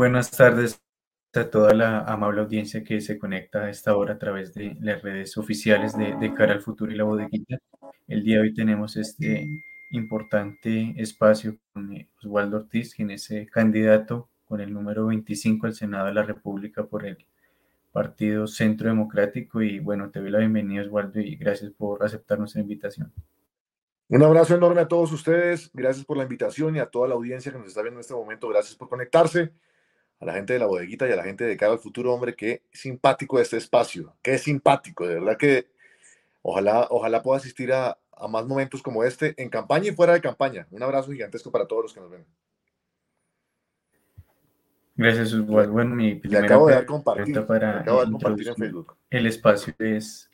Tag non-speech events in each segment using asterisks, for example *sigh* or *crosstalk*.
Buenas tardes a toda la amable audiencia que se conecta a esta hora a través de las redes oficiales de, de Cara al Futuro y la Bodeguita. El día de hoy tenemos este importante espacio con eh, Oswaldo Ortiz, quien es eh, candidato con el número 25 al Senado de la República por el Partido Centro Democrático. Y bueno, te doy la bienvenida, Oswaldo, y gracias por aceptar nuestra invitación. Un abrazo enorme a todos ustedes. Gracias por la invitación y a toda la audiencia que nos está viendo en este momento. Gracias por conectarse. A la gente de la bodeguita y a la gente de cara al futuro, hombre, qué simpático este espacio. Qué simpático. De verdad que ojalá, ojalá pueda asistir a, a más momentos como este en campaña y fuera de campaña. Un abrazo gigantesco para todos los que nos ven. Gracias. Bueno, mi primera acabo de dar compartir, para acabo de compartir en Facebook. El espacio es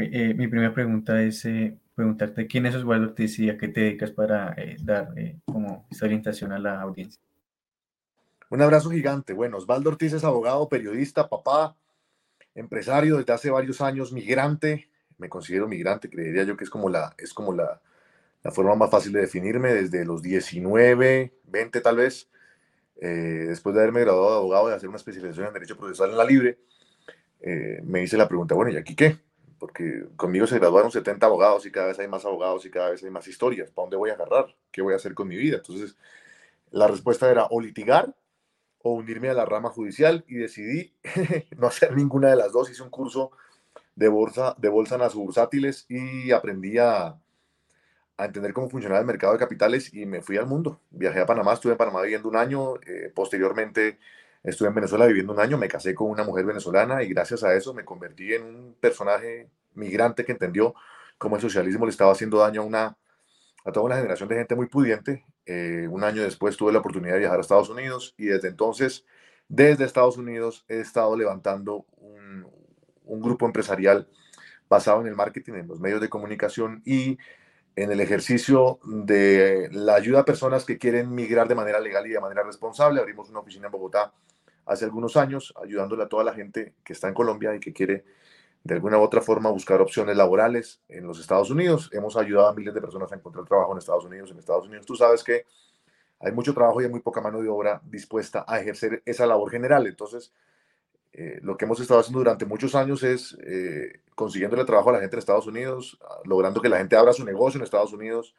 Eh, mi primera pregunta es eh, preguntarte quién es Osvaldo Ortiz y a qué te dedicas para eh, dar como esta orientación a la audiencia. Un abrazo gigante. Bueno, Osvaldo Ortiz es abogado, periodista, papá, empresario desde hace varios años, migrante. Me considero migrante, creería yo que es como la, es como la, la forma más fácil de definirme desde los 19, 20 tal vez, después de haberme graduado de abogado y hacer una especialización en Derecho Procesal en la Libre, me hice la pregunta, bueno, ¿y aquí qué? Porque conmigo se graduaron 70 abogados y cada vez hay más abogados y cada vez hay más historias. ¿Para dónde voy a agarrar? ¿Qué voy a hacer con mi vida? Entonces, la respuesta era o litigar o unirme a la rama judicial y decidí *laughs* no hacer ninguna de las dos. Hice un curso de bolsa, de bolsa en las bursátiles y aprendí a, entender cómo funcionaba el mercado de capitales y me fui al mundo. Viajé a Panamá, estuve en Panamá viviendo un año, eh, posteriormente Estuve en Venezuela viviendo un año, me casé con una mujer venezolana y gracias a eso me convertí en un personaje migrante que entendió cómo el socialismo le estaba haciendo daño a, una, a toda una generación de gente muy pudiente. Eh, un año después tuve la oportunidad de viajar a Estados Unidos y desde entonces, desde Estados Unidos, he estado levantando un, un grupo empresarial basado en el marketing, en los medios de comunicación y en el ejercicio de la ayuda a personas que quieren migrar de manera legal y de manera responsable. Abrimos una oficina en Bogotá hace algunos años, ayudándole a toda la gente que está en Colombia y que quiere de alguna u otra forma buscar opciones laborales en los Estados Unidos. Hemos ayudado a miles de personas a encontrar trabajo en Estados Unidos. En Estados Unidos tú sabes que hay mucho trabajo y hay muy poca mano de obra dispuesta a ejercer esa labor general. Entonces, eh, lo que hemos estado haciendo durante muchos años es eh, consiguiéndole trabajo a la gente en Estados Unidos, logrando que la gente abra su negocio en Estados Unidos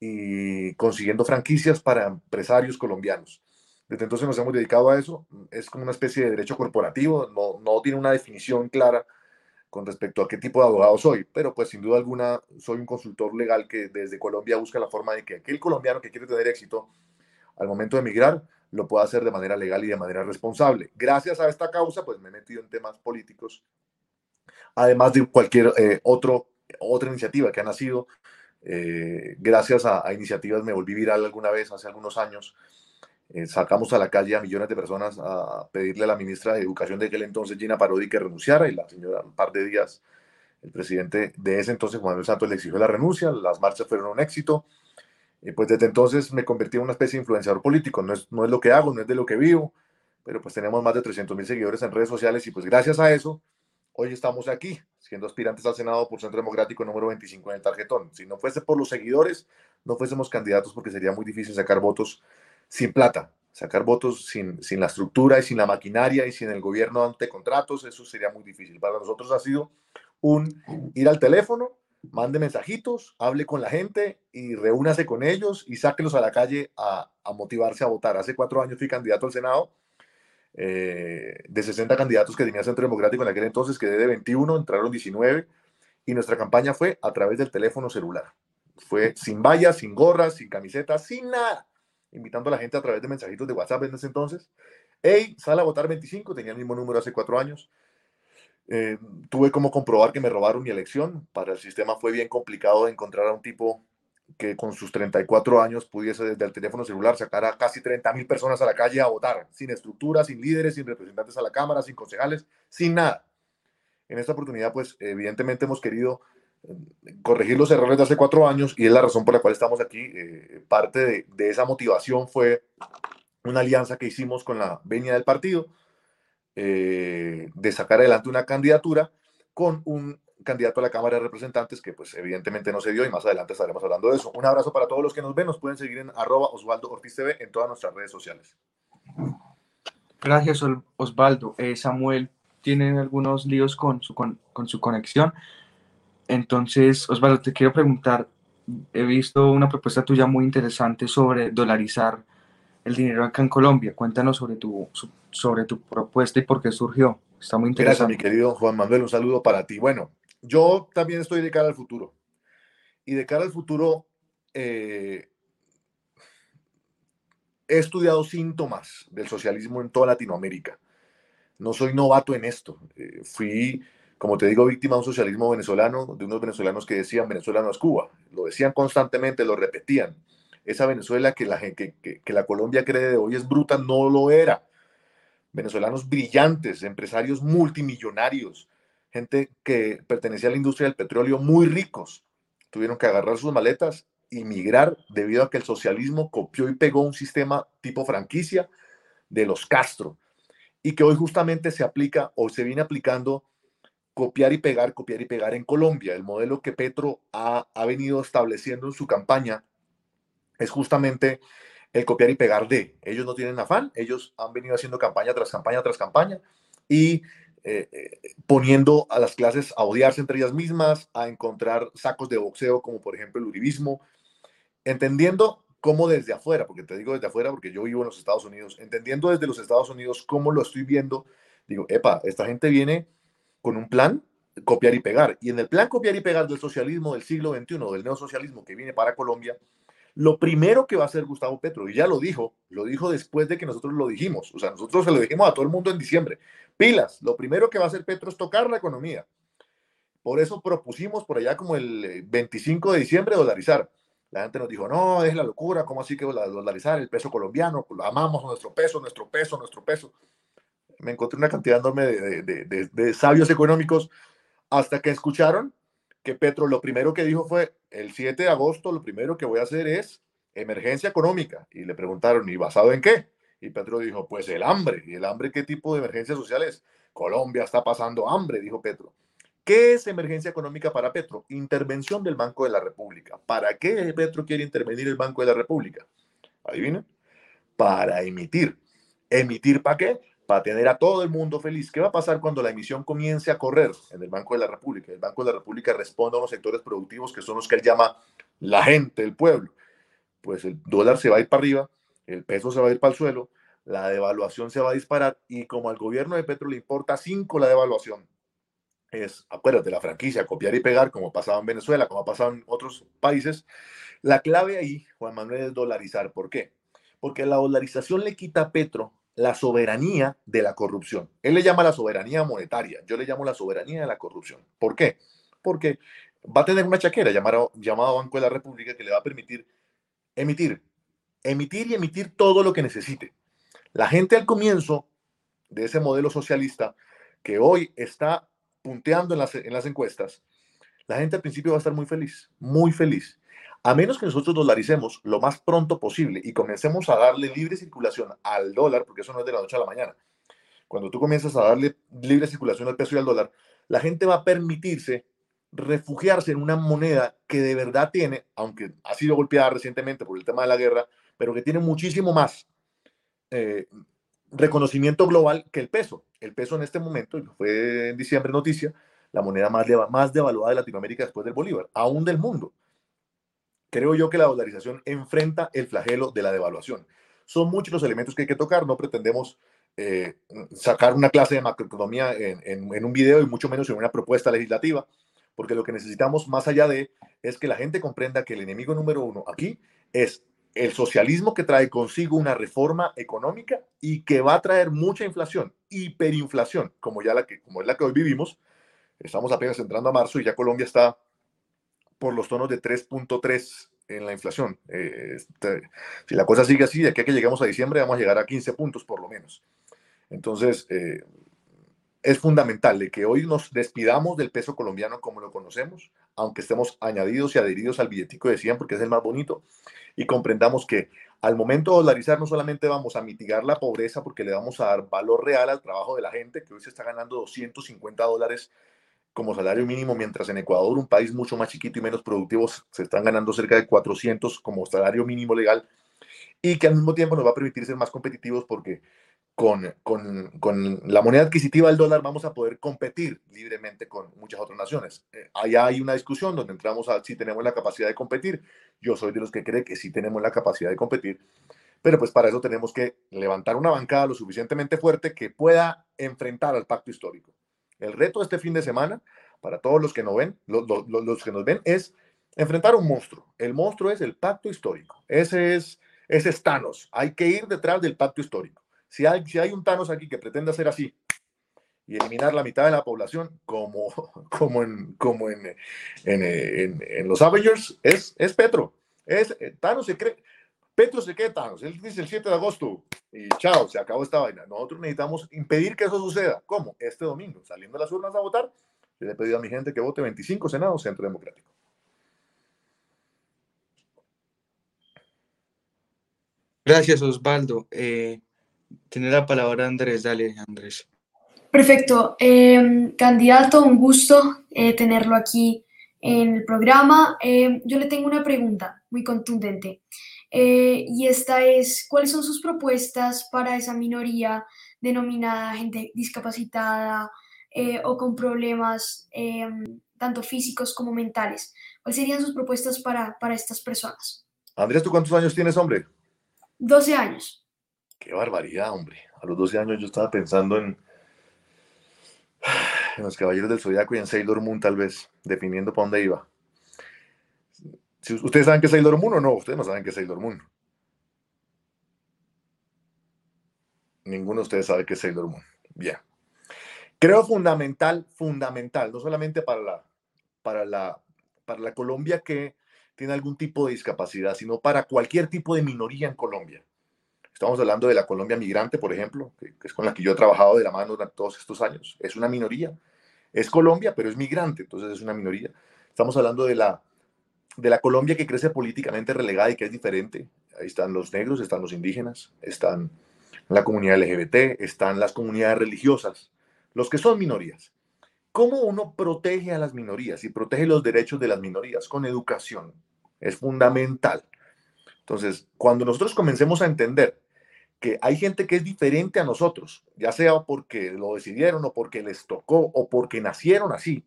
y consiguiendo franquicias para empresarios colombianos. Desde entonces nos hemos dedicado a eso. Es como una especie de derecho corporativo, no, no tiene una definición clara con respecto a qué tipo de abogado soy, pero pues sin duda alguna soy un consultor legal que desde Colombia busca la forma de que aquel colombiano que quiere tener éxito al momento de emigrar lo pueda hacer de manera legal y de manera responsable. Gracias a esta causa, pues me he metido en temas políticos, además de cualquier eh, otro, otra iniciativa que ha nacido. Eh, gracias a, a, iniciativas me volví viral alguna vez, hace algunos años, eh, sacamos a la calle a millones de personas a pedirle a la ministra de Educación de aquel entonces, Gina Parodi, que renunciara y la señora, un par de días, el presidente de ese entonces, Juan Manuel Santos, le exigió la renuncia, las marchas fueron un éxito. Y pues desde entonces me convertí en una especie de influenciador político, no es, no es lo que hago, no es de lo que vivo, pero pues tenemos más de 300 mil seguidores en redes sociales y pues gracias a eso, hoy estamos aquí, siendo aspirantes al Senado por Centro Democrático número 25 en el tarjetón. Si no fuese por los seguidores, no fuésemos candidatos porque sería muy difícil sacar votos sin plata, sacar votos sin, sin la estructura y sin la maquinaria y sin el gobierno ante contratos, eso sería muy difícil. Para nosotros ha sido un ir al teléfono, mande mensajitos, hable con la gente y reúnase con ellos y sáquelos a la calle a, a motivarse a votar. Hace cuatro años fui candidato al Senado. Eh, de 60 candidatos que tenía Centro Democrático en aquel entonces, quedé de 21, entraron 19 y nuestra campaña fue a través del teléfono celular. Fue sin vallas, sin gorras, sin camisetas, sin nada invitando a la gente a través de mensajitos de WhatsApp en ese entonces. Hey, sale a votar 25, tenía el mismo número hace cuatro años. Eh, tuve como comprobar que me robaron mi elección. Para el sistema fue bien complicado encontrar a un tipo que con sus 34 años pudiese desde el teléfono celular sacar a casi 30 mil personas a la calle a votar, sin estructura, sin líderes, sin representantes a la Cámara, sin concejales, sin nada. En esta oportunidad, pues evidentemente hemos querido corregir los errores de hace cuatro años y es la razón por la cual estamos aquí. Eh, parte de, esa motivación fue una alianza que hicimos con la venia del partido eh, de sacar adelante una candidatura con un candidato a la Cámara de Representantes, que pues evidentemente no se dio y más adelante estaremos hablando de eso. Un abrazo para todos los que nos ven, nos pueden seguir en arroba Osvaldo Ortiz TV en todas nuestras redes sociales. Gracias Osvaldo. Eh, Samuel tiene algunos líos con su, con, con su conexión. Entonces, Osvaldo, te quiero preguntar, he visto una propuesta tuya muy interesante sobre dolarizar el dinero acá en Colombia. Cuéntanos sobre tu, sobre tu propuesta y por qué surgió. Está muy interesante. Gracias, mi querido Juan Manuel. Un saludo para ti. Bueno, yo también estoy de cara al futuro. Y de cara al futuro, eh, he estudiado síntomas del socialismo en toda Latinoamérica. No soy novato en esto. Eh, fui, como te digo, víctima de un socialismo venezolano, de unos venezolanos que decían Venezuela no es Cuba. Lo decían constantemente, lo repetían. Esa Venezuela que la, que, que la Colombia cree de hoy es bruta, no lo era. Venezolanos brillantes, empresarios multimillonarios, gente que pertenecía a la industria del petróleo muy ricos, tuvieron que agarrar sus maletas y migrar debido a que el socialismo copió y pegó un sistema tipo franquicia de los Castro y que hoy justamente se aplica o se viene aplicando copiar y pegar, copiar y pegar en Colombia. El modelo que Petro ha, ha venido estableciendo en su campaña es justamente el copiar y pegar de. Ellos no tienen afán, ellos han venido haciendo campaña tras campaña tras campaña y eh, eh, poniendo a las clases a odiarse entre ellas mismas, a encontrar sacos de boxeo como por ejemplo el uribismo, entendiendo cómo desde afuera, porque te digo desde afuera porque yo vivo en los Estados Unidos, entendiendo desde los Estados Unidos cómo lo estoy viendo, digo, epa, esta gente viene con un plan copiar y pegar. Y en el plan copiar y pegar del socialismo del siglo XXI, del neosocialismo que viene para Colombia, lo primero que va a hacer Gustavo Petro, y ya lo dijo, lo dijo después de que nosotros lo dijimos, o sea, nosotros se lo dijimos a todo el mundo en diciembre, pilas, lo primero que va a hacer Petro es tocar la economía. Por eso propusimos por allá como el 25 de diciembre dolarizar. La gente nos dijo, no, es la locura, ¿cómo así que dolarizar el peso colombiano? amamos nuestro peso, nuestro peso, nuestro peso. Me encontré una cantidad enorme de, de, de sabios económicos hasta que escucharon que Petro lo primero que dijo fue, el 7 de agosto lo primero que voy a hacer es emergencia económica. Y le preguntaron, ¿y basado en qué? Y Petro dijo, pues el hambre. ¿Y el hambre qué tipo de emergencia social es? Colombia está pasando hambre, dijo Petro. ¿Qué es emergencia económica para Petro? Intervención del Banco de la República. ¿Para qué Petro quiere intervenir el Banco de la República? Adivinen. Para emitir. ¿Emitir para qué? Para tener a todo el mundo feliz. ¿Qué va a pasar cuando la emisión comience a correr en el Banco de la República? El Banco de la República responde a unos sectores productivos que son los que él llama la gente, el pueblo. Pues el dólar se va a ir para arriba, el peso se va a ir para el suelo, la devaluación se va a disparar y como al gobierno de Petro le importa cinco la devaluación, es, acuérdate, la franquicia, copiar y pegar, como ha pasado en Venezuela, como ha pasado en otros países. La clave ahí, Juan Manuel, es dolarizar. ¿Por qué? Porque la dolarización le quita a Petro la soberanía de la corrupción. Él le llama la soberanía monetaria, yo le llamo la soberanía de la corrupción. ¿Por qué? Porque va a tener una chaquera llamada, llamada Banco de la República que le va a permitir emitir, emitir y emitir todo lo que necesite. La gente al comienzo de ese modelo socialista que hoy está punteando en las, en las encuestas, la gente al principio va a estar muy feliz, muy feliz. A menos que nosotros dolaricemos lo más pronto posible y comencemos a darle libre circulación al dólar, porque eso no es de la noche a la mañana. Cuando tú comienzas a darle libre circulación al peso y al dólar, la gente va a permitirse refugiarse en una moneda que de verdad tiene, aunque ha sido golpeada recientemente por el tema de la guerra, pero que tiene muchísimo más eh, reconocimiento global que el peso. El peso en este momento, y fue en diciembre noticia, la moneda más, más devaluada de Latinoamérica después del Bolívar, aún del mundo creo yo que la dolarización enfrenta el flagelo de la devaluación. Son muchos los elementos que hay que tocar, no pretendemos eh, sacar una clase de macroeconomía en, un video y mucho menos en una propuesta legislativa, porque lo que necesitamos más allá de es que la gente comprenda que el enemigo número uno aquí es el socialismo que trae consigo una reforma económica y que va a traer mucha inflación, hiperinflación, como ya la que como es la que hoy vivimos. Estamos apenas entrando a marzo y ya Colombia está por los tonos de 3.3 en la inflación. Eh, este, si la cosa sigue así, de aquí a que lleguemos a diciembre, vamos a llegar a 15 puntos por lo menos. Entonces, eh, es fundamental de que hoy nos despidamos del peso colombiano como lo conocemos, aunque estemos añadidos y adheridos al billetico de 100 porque es el más bonito, y comprendamos que al momento de dolarizar no solamente vamos a mitigar la pobreza porque le vamos a dar valor real al trabajo de la gente, que hoy se está ganando 250 dólares como salario mínimo, mientras en Ecuador, un país mucho más chiquito y menos productivo, se están ganando cerca de 400 como salario mínimo legal y que al mismo tiempo nos va a permitir ser más competitivos porque con, con, con, la moneda adquisitiva del dólar vamos a poder competir libremente con muchas otras naciones. Eh, allá hay una discusión donde entramos a si tenemos la capacidad de competir. Yo soy de los que cree que sí tenemos la capacidad de competir, pero pues para eso tenemos que levantar una bancada lo suficientemente fuerte que pueda enfrentar al pacto histórico. El reto de este fin de semana, para todos los que, no ven, los, que nos ven, es enfrentar un monstruo. El monstruo es el pacto histórico. Ese es, es Thanos. Hay que ir detrás del pacto histórico. Si hay, si hay un Thanos aquí que pretende hacer así y eliminar la mitad de la población, como, *laughs* como, en, como en, en, en, los Avengers, es, es Petro. Es, eh, Thanos se cree, Petro se. Él dice el 7 de agosto y chao, se acabó esta vaina. Nosotros necesitamos impedir que eso suceda. ¿Cómo? Este domingo, saliendo de las urnas a votar, le he pedido a mi gente que vote 25 senados Centro Democrático. Gracias, Osvaldo. Eh, tiene la palabra Andrés. Dale, Andrés. Perfecto. Eh, candidato, un gusto eh, tenerlo aquí en el programa. Eh, yo le tengo una pregunta muy contundente. Eh, y esta es, ¿cuáles son sus propuestas para esa minoría denominada gente discapacitada eh, o con problemas em, tanto físicos como mentales? ¿Cuáles serían sus propuestas para, para estas personas? Andrés, ¿tú cuántos años tienes, hombre? 12 años. Qué barbaridad, hombre. A los 12 años yo estaba pensando en, *sighs* en los Caballeros del Zodiaco y en Sailor Moon, tal vez, definiendo para dónde iba. Si ¿Ustedes saben qué es Sailor Moon o no? Ustedes no saben qué es Sailor Moon. Ninguno de ustedes sabe qué es Sailor Moon. Bien. Creo fundamental, fundamental, no solamente para la, para la, para la Colombia que tiene algún tipo de discapacidad, sino para cualquier tipo de minoría en Colombia. Estamos hablando de la Colombia migrante, por ejemplo, que, que es con la que yo he trabajado de la mano durante todos estos años. Es una minoría. Es Colombia, pero es migrante, entonces es una minoría. Estamos hablando de la, de la Colombia que crece políticamente relegada y que es diferente. Ahí están los negros, están los indígenas, están la comunidad LGBT, están las comunidades religiosas, los que son minorías. ¿Cómo uno protege a las minorías y protege los derechos de las minorías? Con educación. Es fundamental. Entonces, cuando nosotros comencemos a entender que hay gente que es diferente a nosotros, ya sea porque lo decidieron o porque les tocó o porque nacieron así,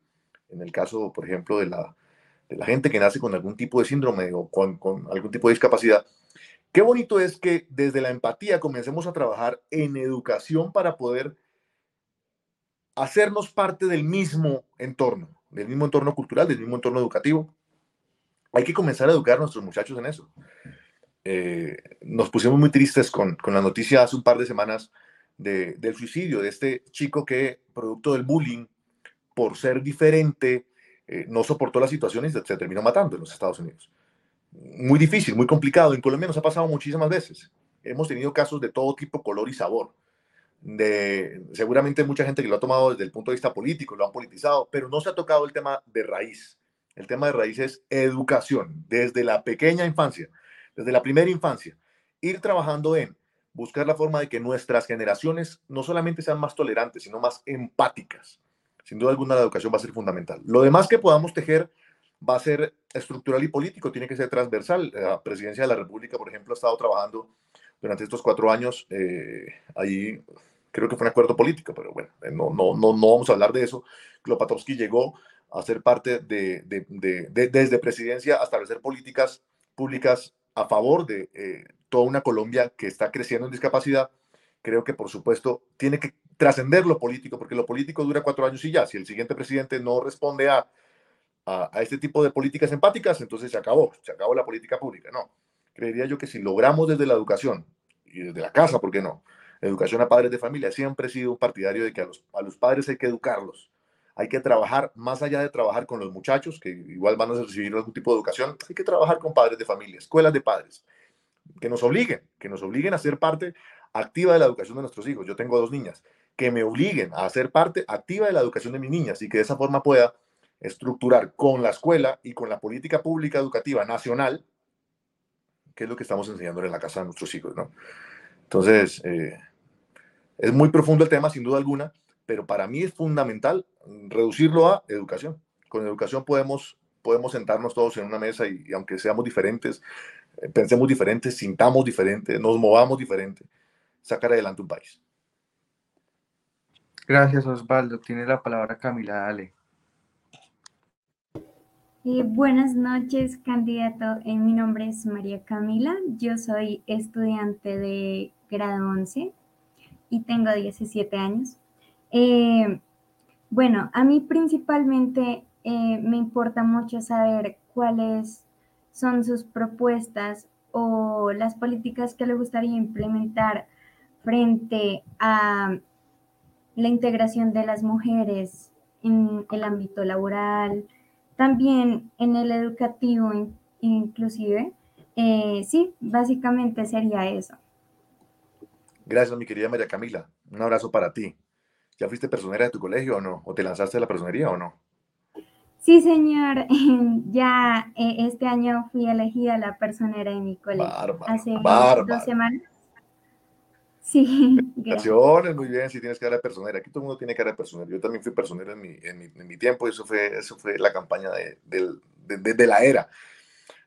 en el caso, por ejemplo, de la, la gente que nace con algún tipo de síndrome o con, algún tipo de discapacidad, qué bonito es que desde la empatía comencemos a trabajar en educación para poder hacernos parte del mismo entorno, del mismo entorno cultural, del mismo entorno educativo. Hay que comenzar a educar a nuestros muchachos en eso. Eh, nos pusimos muy tristes con, con, la noticia hace un par de semanas de, del suicidio de este chico que, producto del bullying, por ser diferente, eh, no soportó la situación y se, se, terminó matando en los Estados Unidos. Muy difícil, muy complicado. En Colombia nos ha pasado muchísimas veces. Hemos tenido casos de todo tipo, color y sabor. De, seguramente mucha gente que lo ha tomado desde el punto de vista político, lo han politizado, pero no se ha tocado el tema de raíz. El tema de raíz es educación, desde la pequeña infancia desde la primera infancia, ir trabajando en buscar la forma de que nuestras generaciones no solamente sean más tolerantes, sino más empáticas. Sin duda alguna, la educación va a ser fundamental. Lo demás que podamos tejer va a ser estructural y político, tiene que ser transversal. La presidencia de la República, por ejemplo, ha estado trabajando durante estos cuatro años. Eh, ahí creo que fue un acuerdo político, pero bueno, eh, no, no, no, no vamos a hablar de eso. Klopatowski llegó a ser parte de, de, de, de desde presidencia a establecer políticas públicas a favor de eh, toda una Colombia que está creciendo en discapacidad, creo que por supuesto tiene que trascender lo político, porque lo político dura cuatro años y ya. Si el siguiente presidente no responde a, a, a, este tipo de políticas empáticas, entonces se acabó, se acabó la política pública. No, creería yo que si logramos desde la educación y desde la casa, ¿por qué no? Educación a padres de familia, siempre he sido un partidario de que a los, a los padres hay que educarlos. Hay que trabajar, más allá de trabajar con los muchachos, que igual van a recibir algún tipo de educación, hay que trabajar con padres de familia, escuelas de padres, que nos obliguen, que nos obliguen a ser parte activa de la educación de nuestros hijos. Yo tengo dos niñas, que me obliguen a ser parte activa de la educación de mis niñas y que de esa forma pueda estructurar con la escuela y con la política pública educativa nacional, que es lo que estamos enseñando en la casa de nuestros hijos, ¿no? Entonces, eh, es muy profundo el tema, sin duda alguna, pero para mí es fundamental reducirlo a educación. Con educación podemos, podemos sentarnos todos en una mesa y, aunque seamos diferentes, eh, pensemos diferentes, sintamos diferentes, nos movamos diferente, sacar adelante un país. Gracias, Osvaldo. Tiene la palabra Camila, dale. Eh, buenas noches, candidato. Eh, mi nombre es María Camila. Yo soy estudiante de grado 11 y tengo 17 años. Eh, bueno, a mí principalmente me importa mucho saber cuáles son sus propuestas o las políticas que le gustaría implementar frente a la integración de las mujeres en el ámbito laboral, también en el educativo inclusive. Eh, sí, básicamente sería eso. Gracias, mi querida María Camila. Un abrazo para ti. ¿Ya fuiste personera de tu colegio o no? ¿O te lanzaste a la personería o no? Sí, señor. *laughs* Ya eh, este año fui elegida la personera de mi colegio. hace dos semanas. Sí. *laughs* Gracias, muy bien, si tienes cara de personera. Aquí todo el mundo tiene cara de personera. Yo también fui personera en mi, en mi, tiempo y eso fue, eso fue la campaña de, de, la era.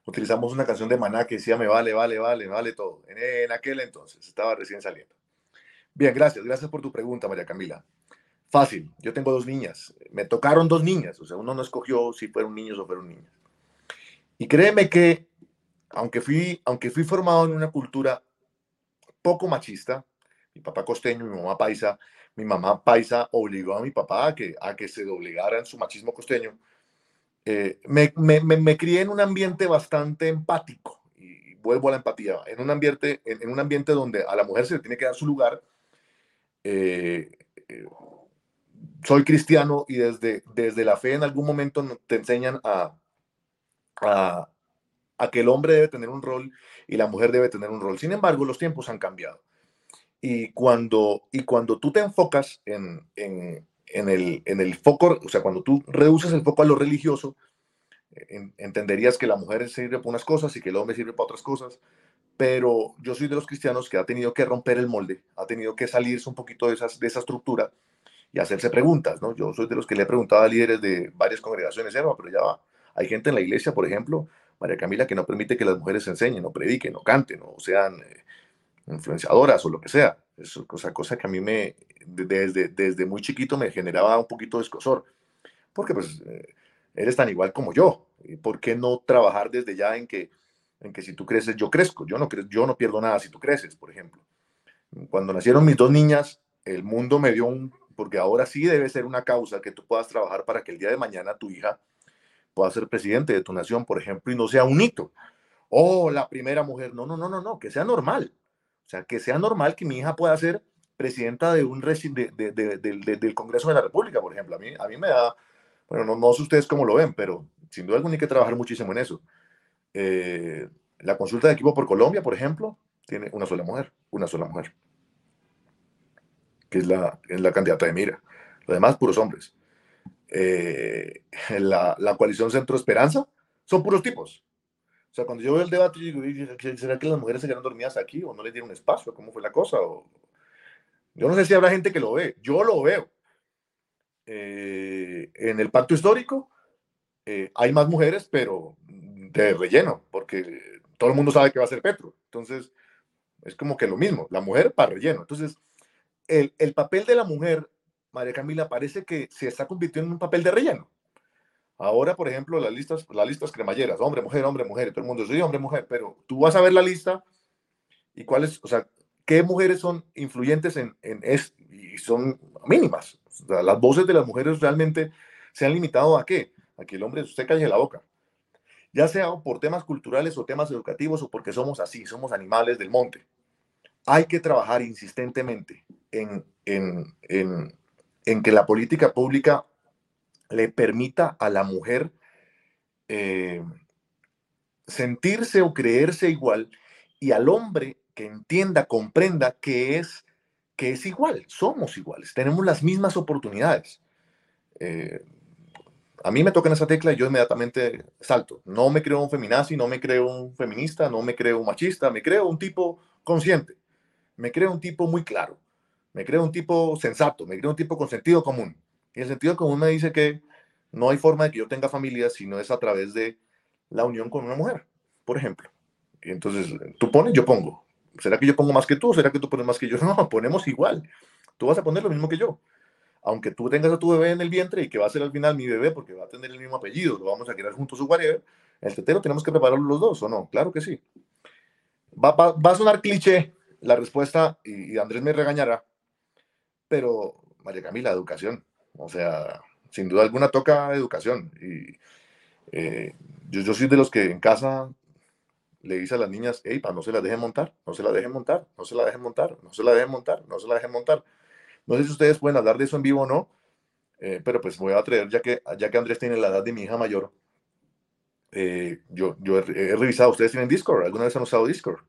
Utilizamos una canción de Maná que decía me vale, vale, vale, vale todo. En, aquel entonces, estaba recién saliendo. Bien, gracias, gracias por tu pregunta, María Camila. Fácil, yo tengo dos niñas. Me tocaron dos niñas, o sea, uno no escogió si fueron niños o fueron niñas. Y créeme que, aunque fui, aunque fui formado en una cultura poco machista. Mi papá costeño, mi mamá paisa. Mi mamá paisa obligó a mi papá a que, a que se doblegara en su machismo costeño. Eh, me, me, me, crié en un ambiente bastante empático y vuelvo a la empatía, en un ambiente, en, un ambiente donde a la mujer se le tiene que dar su lugar. Eh, eh, soy cristiano y desde, desde la fe en algún momento te enseñan a, a, a que el hombre debe tener un rol y la mujer debe tener un rol. Sin embargo, los tiempos han cambiado. Y cuando, y cuando tú te enfocas en, en, en, el, en el foco, o sea, cuando tú reduces el foco a lo religioso, entenderías que la mujer sirve para unas cosas y que el hombre sirve para otras cosas. Pero yo soy de los cristianos que ha tenido que romper el molde, ha tenido que salirse un poquito de, esas, de esa estructura y hacerse preguntas, ¿no? Yo soy de los que le he preguntado a líderes de varias congregaciones, pero ya va. Hay gente en la iglesia, por ejemplo, María Camila, que no permite que las mujeres enseñen, o prediquen, o canten, o sean eh, influenciadoras o lo que sea. Es cosa, cosa que a mí me, desde, desde muy chiquito me generaba un poquito de escosor. Porque pues eh, eres tan igual como yo. ¿Y ¿Por qué no trabajar desde ya en que, en que si tú creces, yo crezco? Yo no, yo no pierdo nada si tú creces, por ejemplo. Cuando nacieron mis dos niñas, el mundo me dio un, porque ahora sí debe ser una causa que tú puedas trabajar para que el día de mañana tu hija pueda ser presidente de tu nación, por ejemplo, y no sea un hito. Oh, la primera mujer. No, no, no, no, no, que sea normal. O sea, que sea normal que mi hija pueda ser presidenta de un de, de, del Congreso de la República, por ejemplo. A mí, a mí me da, bueno, no, no sé ustedes cómo lo ven, pero sin duda alguna hay que trabajar muchísimo en eso. Eh, la consulta de equipo por Colombia, por ejemplo, tiene una sola mujer, una sola mujer, que es la, es la candidata de Mira. Los demás, puros hombres. Eh, *laughs* la, la, coalición Centro Esperanza, son puros tipos. O sea, cuando yo veo el debate, yo digo, ¿será que las mujeres se quedaron dormidas aquí o no les dieron espacio? ¿Cómo fue la cosa? O, yo no sé si habrá gente que lo ve, yo lo veo. Eh, en el pacto histórico eh, hay más mujeres, pero de relleno, porque todo el mundo sabe que va a ser Petro. Entonces, es como que lo mismo, la mujer para relleno. Entonces, el, el papel de la mujer María Camila, parece que se está convirtiendo en un papel de relleno. Ahora, por ejemplo, las listas, las listas cremalleras, hombre, mujer, hombre, mujer, todo el mundo dice hombre, mujer, pero tú vas a ver la lista y cuáles, o sea, qué mujeres son influyentes en, en es, y son mínimas. las voces de las mujeres realmente se han limitado a qué? A que el hombre usted calle la boca. Ya sea por temas culturales o temas educativos o porque somos así, somos animales del monte. Hay que trabajar insistentemente en, en, en en que la política pública le permita a la mujer eh, sentirse o creerse igual y al hombre que entienda, comprenda que es, que es igual, somos iguales, tenemos las mismas oportunidades. Eh, a mí me toca en esa tecla y yo inmediatamente salto. No me creo un feminazi, no me creo un feminista, no me creo un machista, me creo un tipo consciente, me creo un tipo muy claro Me creo un tipo sensato, me creo un tipo con sentido común. Y el sentido común me dice que no hay forma de que yo tenga familia si no es a través de la unión con una mujer, por ejemplo. Y entonces, tú pones, yo pongo. ¿Será que yo pongo más que tú? ¿Será que tú pones más que yo? *laughs* No, ponemos igual. Tú vas a poner lo mismo que yo. Aunque tú tengas a tu bebé en el vientre y que va a ser al final mi bebé porque va a tener el mismo apellido, lo vamos a quedar juntos o whatever, el tetero tenemos que prepararlo los dos, ¿o no? Claro que sí. Va, a sonar cliché la respuesta y, Andrés me regañará, pero María Camila, educación. O sea, sin duda alguna toca educación. Y eh, yo, yo soy de los que en casa le dice a las niñas, hey, no se la dejen montar, no se la dejen montar, no se la dejen montar, no se la dejen montar, no se la dejen montar. No sé si ustedes pueden hablar de eso en vivo o no, eh, pero pues voy a traer, ya que, ya que Andrés tiene la edad de mi hija mayor, eh, yo, yo he, revisado, ¿ustedes tienen Discord? ¿Alguna vez han usado Discord?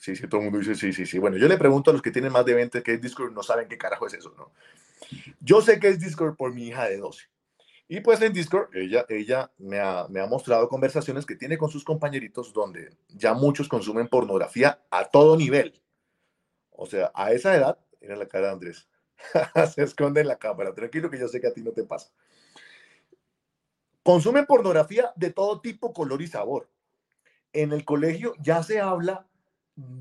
Sí, sí, todo el mundo dice sí, sí, sí. Bueno, yo le pregunto a los que tienen más de 20 qué es Discord, no saben qué carajo es eso, ¿no? Yo sé que es Discord por mi hija de 12. Y pues en Discord, ella, ella me, ha, me ha mostrado conversaciones que tiene con sus compañeritos donde ya muchos consumen pornografía a todo nivel. O sea, a esa edad, mira la cara de Andrés, *laughs* se esconde en la cámara, tranquilo que yo sé que a ti no te pasa. Consumen pornografía de todo tipo, color y sabor. En el colegio ya se habla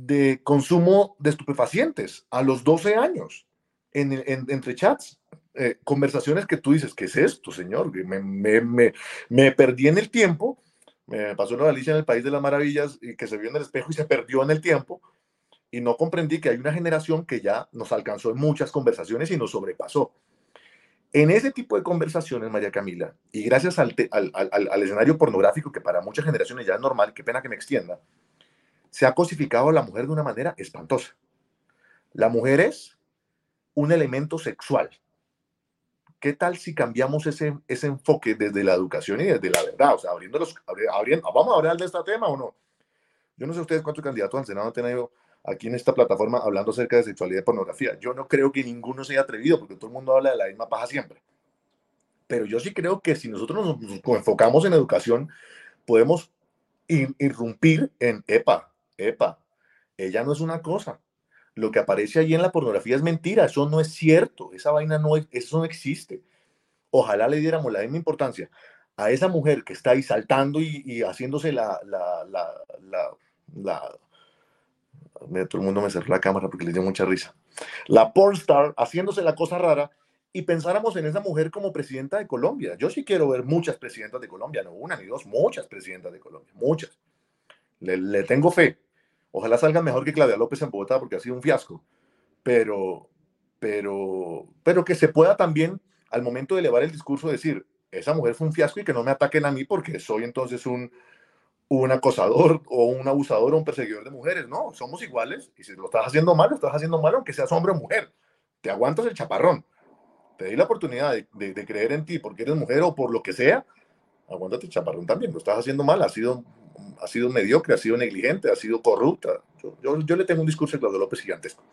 de consumo de estupefacientes a los 12 años, en, entre chats, eh, conversaciones que tú dices, ¿qué es esto, señor? Me, me, me, perdí en el tiempo, me pasó una Alicia en el País de las Maravillas y que se vio en el espejo y se perdió en el tiempo y no comprendí que hay una generación que ya nos alcanzó en muchas conversaciones y nos sobrepasó. En ese tipo de conversaciones, María Camila, y gracias al, al, escenario pornográfico que para muchas generaciones ya es normal, qué pena que me extienda, se ha cosificado a la mujer de una manera espantosa. La mujer es un elemento sexual. ¿Qué tal si cambiamos ese, ese enfoque desde la educación y desde la verdad? O sea, abriendo los, abriendo, ¿vamos a hablar de este tema o no? Yo no sé ustedes cuántos candidatos al Senado han tenido aquí en esta plataforma hablando acerca de sexualidad y pornografía. Yo no creo que ninguno se haya atrevido porque todo el mundo habla de la misma paja siempre. Pero yo sí creo que si nosotros nos enfocamos en educación, podemos irrumpir en, epa, epa, ella no es una cosa. Lo que aparece ahí en la pornografía es mentira, eso no es cierto, esa vaina no, eso no existe. Ojalá le diéramos la misma importancia a esa mujer que está ahí saltando y, haciéndose la, la, la, todo el mundo me cerró la cámara porque le dio mucha risa. La pornstar haciéndose la cosa rara y pensáramos en esa mujer como presidenta de Colombia. Yo sí quiero ver muchas presidentas de Colombia, no una ni dos, muchas presidentas de Colombia, muchas. Le, tengo fe. Ojalá salga mejor que Claudia López en Bogotá porque ha sido un fiasco. Pero, pero, pero que se pueda también al momento de elevar el discurso decir, esa mujer fue un fiasco y que no me ataquen a mí porque soy entonces un, un acosador o un abusador o un perseguidor de mujeres. No, somos iguales y si lo estás haciendo mal, lo estás haciendo mal aunque seas hombre o mujer. Te aguantas el chaparrón. Te di la oportunidad de, creer en ti porque eres mujer o por lo que sea. Aguántate el chaparrón también. Lo estás haciendo mal. ha sido, ha sido mediocre, ha sido negligente, ha sido corrupta. Yo, yo, le tengo un discurso a Claudio López gigantesco.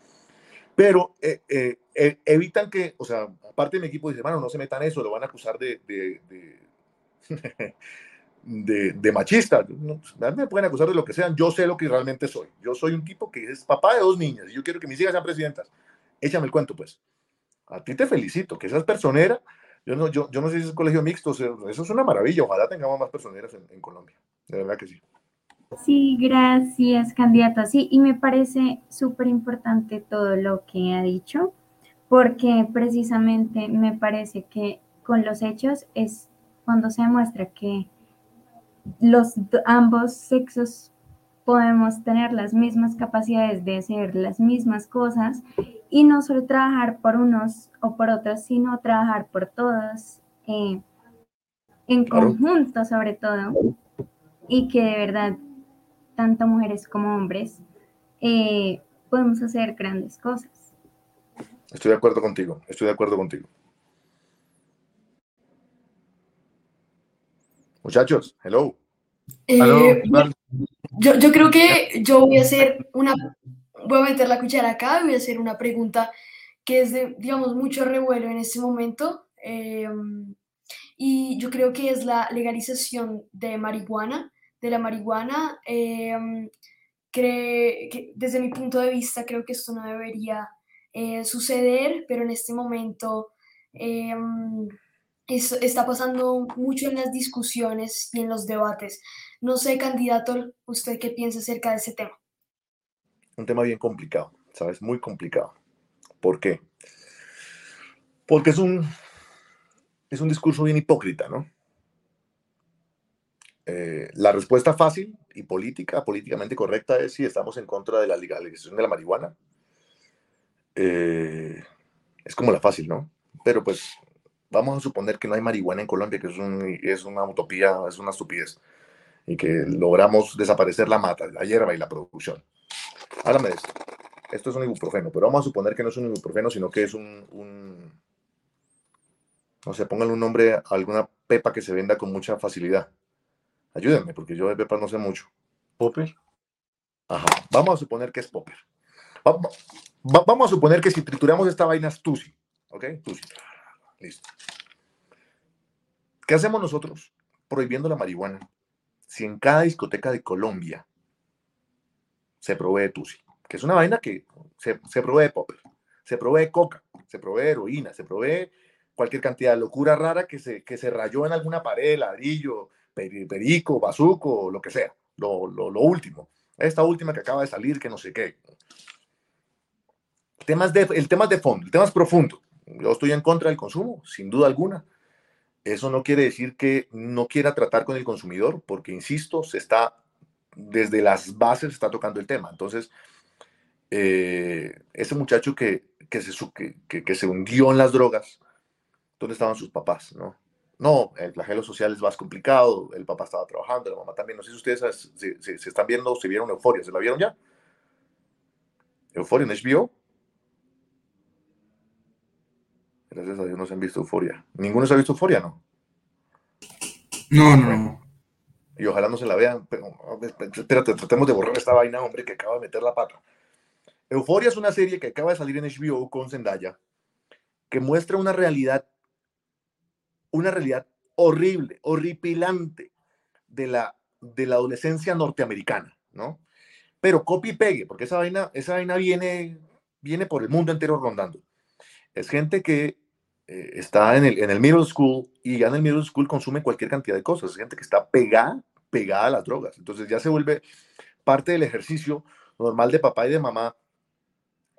Pero eh, eh, eh, evitan que, o sea, aparte de mi equipo dice, bueno, no se metan eso, lo van a acusar de, de de, *laughs* machista. me pueden acusar de lo que sean. Yo sé lo que realmente soy. Yo soy un tipo que es papá de dos niñas y yo quiero que mis hijas sean presidentas. Échame el cuento, pues. A ti te felicito, que seas personera. Yo no, yo, yo no sé si es colegio mixto, eso es una maravilla. Ojalá tengamos más personeras en, Colombia. De verdad que sí. Sí, gracias, candidato. Sí, y me parece súper importante todo lo que ha dicho, porque precisamente me parece que con los hechos es cuando se demuestra que los ambos sexos podemos tener las mismas capacidades de hacer las mismas cosas y no solo trabajar por unos o por otros, sino trabajar por todos eh, en conjunto sobre todo y que de verdad tanto mujeres como hombres eh, podemos hacer grandes cosas. Estoy de acuerdo contigo, estoy de acuerdo contigo. Muchachos, hello. Eh, yo, yo, creo que yo voy a hacer una, voy a meter la cuchara acá y voy a hacer una pregunta que es de, digamos, mucho revuelo en este momento. Em, y yo creo que es la legalización de marihuana, de la marihuana. Em, desde mi punto de vista, creo que esto no debería eh, suceder, pero en este momento em, está pasando mucho en las discusiones y en los debates. No sé, candidato, ¿usted qué piensa acerca de ese tema? Un tema bien complicado, ¿sabes? Muy complicado. ¿Por qué? Porque es un, es un discurso bien hipócrita, ¿no? Eh, la respuesta fácil y política, políticamente correcta, es si estamos en contra de la legalización de la marihuana. Eh, es como la fácil, ¿no? Pero pues vamos a suponer que no hay marihuana en Colombia, que es, es una utopía, es una estupidez, y que logramos desaparecer la mata, la hierba y la producción. Háblame de esto. Esto es un ibuprofeno, pero vamos a suponer que no es un ibuprofeno, sino que es un, un no sé, pónganle un nombre a alguna pepa que se venda con mucha facilidad. Ayúdenme, porque yo de pepas no sé mucho. ¿Popper? Ajá. Vamos a suponer que es popper. vamos a suponer que si trituramos esta vaina es tusi. ¿Ok? Tusi. Listo. ¿Qué hacemos nosotros prohibiendo la marihuana si en cada discoteca de Colombia se provee tusi? Que es una vaina que se, se provee popper, se provee coca, se provee heroína, se provee cualquier cantidad de locura rara que se, que se rayó en alguna pared, ladrillo, perico, bazuco, lo que sea, lo, lo, último. Esta última que acaba de salir, que no sé qué. Temas de, el tema de fondo, el tema es profundo. Yo estoy en contra del consumo, sin duda alguna. Eso no quiere decir que no quiera tratar con el consumidor, porque, insisto, se está, desde las bases se está tocando el tema. Entonces, eh, ese muchacho que, que, se, que, que se hundió en las drogas, ¿dónde estaban sus papás? ¿no? No, el flagelo social es más complicado, el papá estaba trabajando, la mamá también. No sé si ustedes se, están viendo se vieron Euforia, ¿se la vieron ya? Euforia en HBO. Gracias a Dios no se han visto Euforia. ¿Ninguno se ha visto Euforia, no? No, no, Y ojalá no se la vean. Pero, espérate, tratemos de borrar esta vaina, hombre, que acaba de meter la pata. Euforia es una serie que acaba de salir en HBO con Zendaya, que muestra una realidad una realidad horrible, horripilante de la, de la adolescencia norteamericana, ¿no? Pero copy y pegue, porque esa vaina, esa vaina viene, viene por el mundo entero rondando. Es gente que eh, está en el, en el middle school y ya en el middle school consume cualquier cantidad de cosas. Es gente que está pegada, pegada a las drogas. Entonces ya se vuelve parte del ejercicio normal de papá y de mamá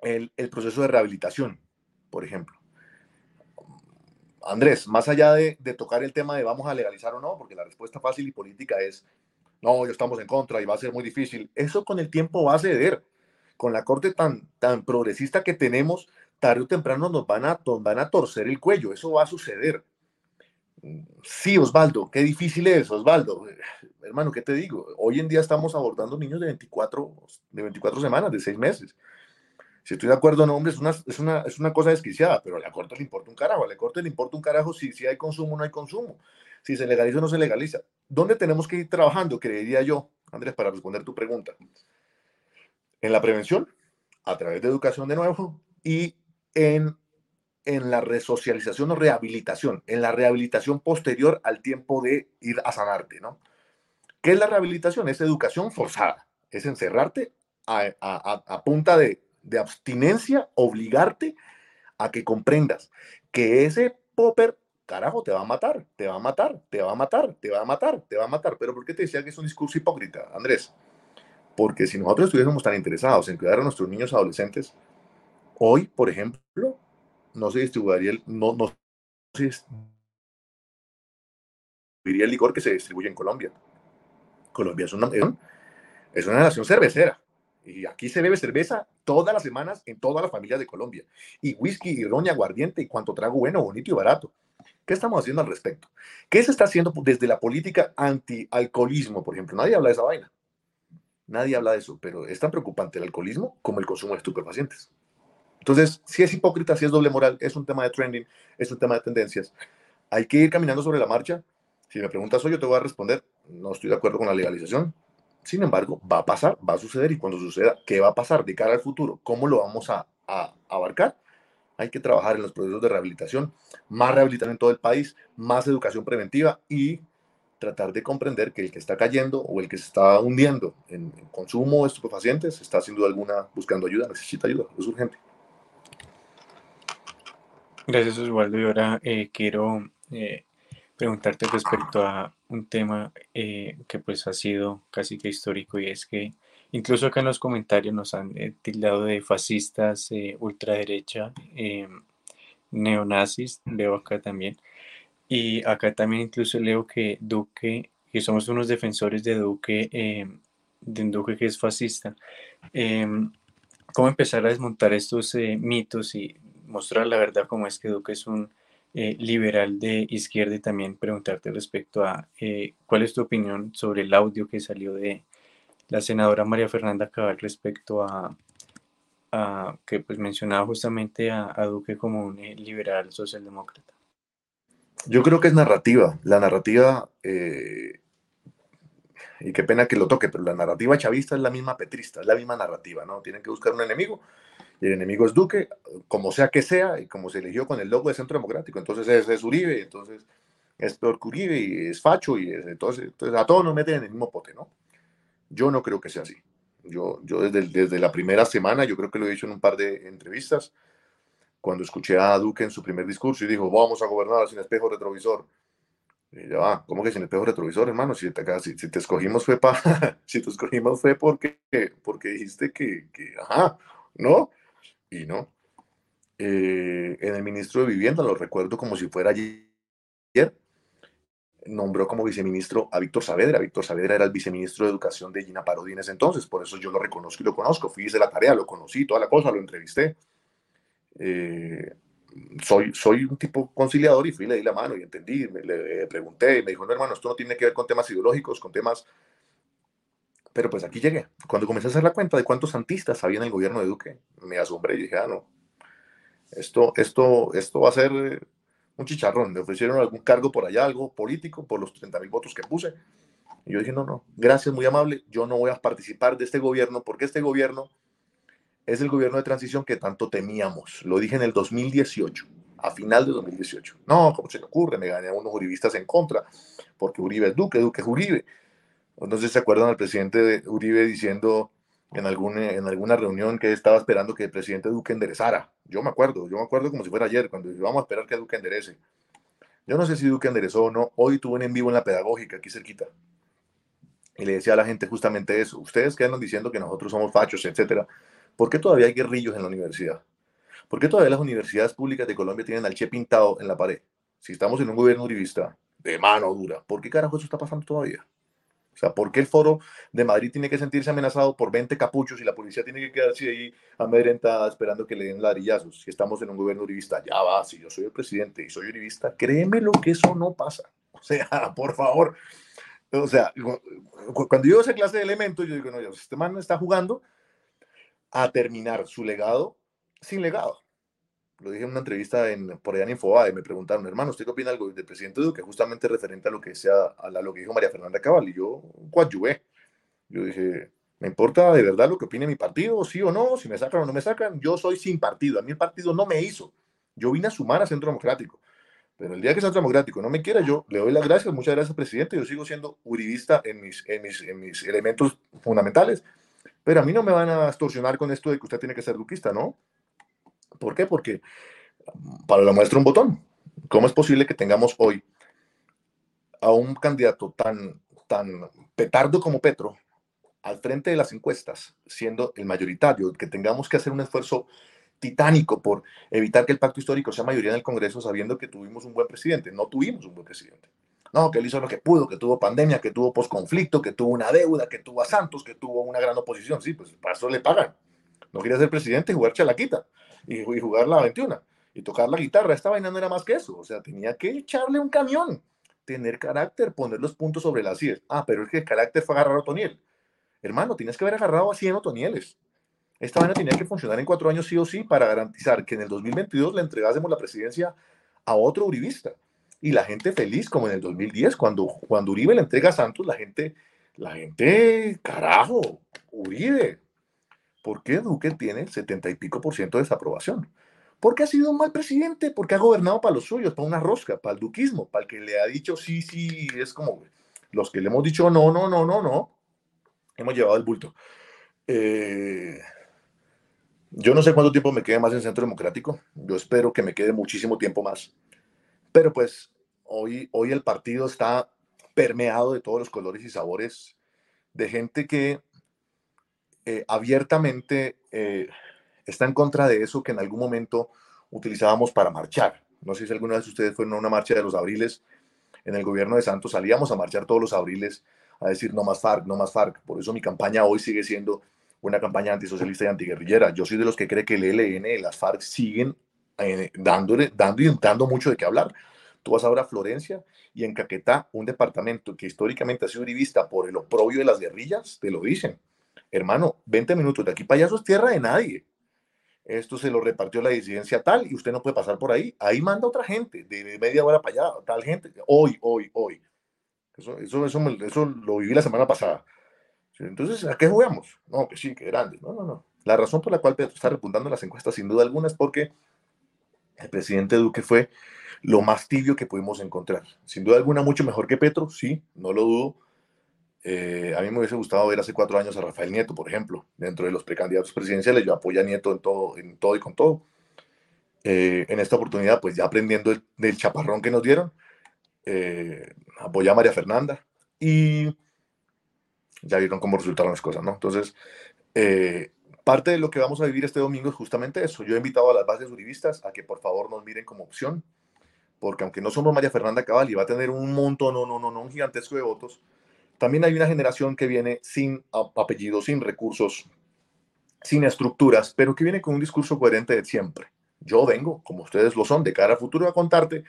el, el proceso de rehabilitación, por ejemplo. Andrés, más allá de, tocar el tema de vamos a legalizar o no, porque la respuesta fácil y política es no, ya estamos en contra y va a ser muy difícil. Eso con el tiempo va a ceder. Con la corte tan, progresista que tenemos, tarde o temprano nos van, a, nos van a torcer el cuello. Eso va a suceder. Sí, Osvaldo, qué difícil es, Osvaldo. Hermano, ¿qué te digo? Hoy en día estamos abordando niños de 24, de 24 semanas, de 6 meses. Si estoy de acuerdo no, hombre, es una, es una, es una cosa desquiciada, pero a la Corte le importa un carajo. A la Corte le importa un carajo si, si hay consumo o no hay consumo, si se legaliza o no se legaliza. ¿Dónde tenemos que ir trabajando, creería yo, Andrés, para responder tu pregunta? En la prevención, a través de educación de nuevo, y en, en la resocialización o rehabilitación, en la rehabilitación posterior al tiempo de ir a sanarte, ¿no? ¿Qué es la rehabilitación? Es educación forzada, es encerrarte a, a, a punta de de abstinencia, obligarte a que comprendas que ese popper, carajo, te va a matar, te va a matar, te va a matar, te va a matar, te va a matar. Pero ¿por qué te decía que es un discurso hipócrita, Andrés? Porque si nosotros estuviésemos tan interesados en cuidar a nuestros niños adolescentes, hoy, por ejemplo, no se distribuiría el, no, no se distribuiría el licor que se distribuye en Colombia. Colombia es una, es una nación cervecera. Y aquí se bebe cerveza todas las semanas en todas las familias de Colombia. Y whisky, y roña, aguardiente y cuanto trago bueno, bonito y barato. ¿Qué estamos haciendo al respecto? ¿Qué se está haciendo desde la política anti-alcoholismo, por ejemplo? Nadie habla de esa vaina. Nadie habla de eso, pero es tan preocupante el alcoholismo como el consumo de estupefacientes. Entonces, si es hipócrita, si es doble moral, es un tema de trending, es un tema de tendencias. Hay que ir caminando sobre la marcha. Si me preguntas hoy, yo te voy a responder, no estoy de acuerdo con la legalización, sin embargo, va a pasar, va a suceder y cuando suceda, ¿qué va a pasar de cara al futuro? ¿Cómo lo vamos a, abarcar? Hay que trabajar en los procesos de rehabilitación, más rehabilitación en todo el país, más educación preventiva y tratar de comprender que el que está cayendo o el que se está hundiendo en, consumo de estupefacientes está sin duda alguna buscando ayuda, necesita ayuda, es urgente. Gracias, Osvaldo. Y ahora eh, quiero eh, preguntarte respecto a un tema eh, que pues ha sido casi que histórico y es que incluso acá en los comentarios nos han tildado de fascistas, ultraderecha, neonazis, leo acá también. Y acá también incluso leo que Duque, que somos unos defensores de Duque, de un Duque que es fascista. Em, ¿Cómo empezar a desmontar estos mitos y mostrar la verdad como es que Duque es un eh, liberal de izquierda y también preguntarte respecto a eh, cuál es tu opinión sobre el audio que salió de la senadora María Fernanda Cabal respecto a, que pues mencionaba justamente a, Duque como un eh, liberal socialdemócrata. Yo creo que es narrativa. La narrativa, y qué pena que lo toque, pero la narrativa chavista es la misma petrista, es la misma narrativa, ¿no? Tienen que buscar un enemigo y el enemigo es Duque, como sea que sea, y como se eligió con el logo de Centro Democrático. Entonces es, es Uribe, entonces es peor que Uribe, y es Facho, y entonces, entonces a todos nos meten en el mismo pote, ¿no? Yo no creo que sea así. Yo, yo desde, desde la primera semana, yo creo que lo he dicho en un par de entrevistas, cuando escuché a Duque en su primer discurso y dijo, vamos a gobernar sin espejo retrovisor. Y ya va, ¿cómo que sin espejo retrovisor, hermano? Si te, si, te escogimos fue *laughs* si te escogimos fue porque, porque dijiste que, que, ajá, ¿no? Y no. Eh, en el ministro de Vivienda, lo recuerdo como si fuera ayer, nombró como viceministro a Víctor Saavedra. Víctor Saavedra era el viceministro de Educación de Gina Parodi en ese entonces, por eso yo lo reconozco y lo conozco. Fui de la tarea, lo conocí, toda la cosa, lo entrevisté. Eh, soy, soy un tipo conciliador y fui, le di la mano y entendí, le, pregunté, me dijo, no hermano, esto no tiene que ver con temas ideológicos, con temas pero pues aquí llegué. Cuando comencé a hacer la cuenta de cuántos santistas había en el gobierno de Duque, me asombré y dije, ah, no, esto, esto, esto va a ser eh, un chicharrón. Me ofrecieron algún cargo por allá, algo político, por los 30 mil votos que puse. Y yo dije, no, no, gracias, muy amable, yo no voy a participar de este gobierno porque este gobierno es el gobierno de transición que tanto temíamos. Lo dije en el 2018, a final de 2018. No, ¿cómo se le ocurre? Me gané a unos uribistas en contra, porque Uribe es Duque, Duque es Uribe. Entonces se acuerdan al presidente Uribe diciendo en, alguna, en alguna reunión que estaba esperando que el presidente Duque enderezara. Yo me acuerdo, yo me acuerdo como si fuera ayer, cuando vamos a esperar que Duque enderece. Yo no sé si Duque enderezó o no. Hoy tuve un en vivo en la pedagógica, aquí cerquita. Y le decía a la gente justamente eso. Ustedes que andan diciendo que nosotros somos fachos, etcétera. ¿Por qué todavía hay guerrillos en la universidad? ¿Por qué todavía las universidades públicas de Colombia tienen al Che pintado en la pared? Si estamos en un gobierno uribista de mano dura, ¿por qué carajo eso está pasando todavía? O sea, ¿por qué el foro de Madrid tiene que sentirse amenazado por 20 capuchos y la policía tiene que quedarse ahí amedrentada esperando que le den ladrillazos? Si estamos en un gobierno uribista, ya va, si yo soy el presidente y soy uribista, créeme lo que eso no pasa. *laughs* O sea, por favor. O sea, cuando yo esa clase de elementos, yo digo, no, este man está jugando a terminar su legado sin legado lo dije en una entrevista en, por allá en Infobae, me preguntaron, hermano, ¿usted qué opina algo del presidente Duque? Justamente referente a lo que, sea, a lo que dijo María Fernanda Cabal, y yo coadyuvé. Yo dije, ¿me importa de verdad lo que opine mi partido, sí o no? Si me sacan o no me sacan, yo soy sin partido, a mí el partido no me hizo. Yo vine a sumar a Centro Democrático. Pero el día que Centro Democrático no me quiera, yo le doy las gracias, muchas gracias, presidente. Yo sigo siendo uribista en mis, en mis, en mis elementos fundamentales. Pero a mí no me van a extorsionar con esto de que usted tiene que ser duquista, ¿no? ¿Por qué? Porque para la muestra un botón. ¿Cómo es posible que tengamos hoy a un candidato tan, tan petardo como Petro al frente de las encuestas, siendo el mayoritario, que tengamos que hacer un esfuerzo titánico por evitar que el pacto histórico sea mayoría en el Congreso, sabiendo que tuvimos un buen presidente. No tuvimos un buen presidente. No, que él hizo lo que pudo, que tuvo pandemia, que tuvo posconflicto, que tuvo una deuda, que tuvo a Santos, que tuvo una gran oposición. Sí, pues para eso le pagan. No quería ser presidente y jugar chalaquita y, jugar la 21 y tocar la guitarra. Esta vaina no era más que eso. O sea, tenía que echarle un camión, tener carácter, poner los puntos sobre las IES. Ah, pero es que el carácter fue agarrar a Otoniel. Hermano, tienes que haber agarrado a 100 Otonieles. Esta vaina tenía que funcionar en cuatro años sí o sí para garantizar que en el 2022 le entregásemos la presidencia a otro uribista. Y la gente feliz, como en el 2010, cuando, cuando Uribe le entrega a Santos, la gente, la gente, carajo, Uribe, ¿Por qué Duque tiene el 70 y pico por ciento de desaprobación? Porque ha sido un mal presidente, porque ha gobernado para los suyos, para una rosca, para el duquismo, para el que le ha dicho sí, sí, es como los que le hemos dicho no, no, no, no, no, hemos llevado el bulto. Eh, Yo no sé cuánto tiempo me quede más en Centro Democrático. Yo espero que me quede muchísimo tiempo más. Pero pues hoy, hoy el partido está permeado de todos los colores y sabores de gente que eh, abiertamente eh, está en contra de eso que en algún momento utilizábamos para marchar. No sé si alguna vez ustedes fueron a una marcha de los abriles en el gobierno de Santos, salíamos a marchar todos los abriles a decir no más FARC, no más FARC. Por eso mi campaña hoy sigue siendo una campaña antisocialista y antiguerrillera. Yo soy de los que cree que el ELN y las FARC siguen eh, dándole, dando y dando mucho de qué hablar. Tú vas ahora a Florencia y en Caquetá, un departamento que históricamente ha sido vista por el oprobio de las guerrillas, te lo dicen. Hermano, 20 minutos de aquí para allá, eso es tierra de nadie. Esto se lo repartió la disidencia tal y usted no puede pasar por ahí. Ahí manda otra gente, de media hora para allá, tal gente. Hoy, hoy, hoy. Eso, eso, eso, eso lo viví la semana pasada. Entonces, ¿a qué jugamos? No, que sí, que grande. No, no, no. La razón por la cual Petro está repuntando las encuestas, sin duda alguna, es porque el presidente Duque fue lo más tibio que pudimos encontrar. Sin duda alguna, mucho mejor que Petro, sí, no lo dudo. Eh, a mí me hubiese gustado ver hace cuatro años a Rafael Nieto, por ejemplo, dentro de los precandidatos presidenciales. Yo apoyo a Nieto en todo, en todo y con todo. Eh, en esta oportunidad, pues ya aprendiendo del chaparrón que nos dieron, eh, a María Fernanda y ya vieron cómo resultaron las cosas, ¿no? Entonces, eh, parte de lo que vamos a vivir este domingo es justamente eso. Yo he invitado a las bases uribistas a que por favor nos miren como opción, porque aunque no somos María Fernanda Cabal y va a tener un montón, no, no, no, no, un gigantesco de votos, también hay una generación que viene sin apellidos, sin recursos, sin estructuras, pero que viene con un discurso coherente de siempre. Yo vengo, como ustedes lo son, de cara a futuro a contarte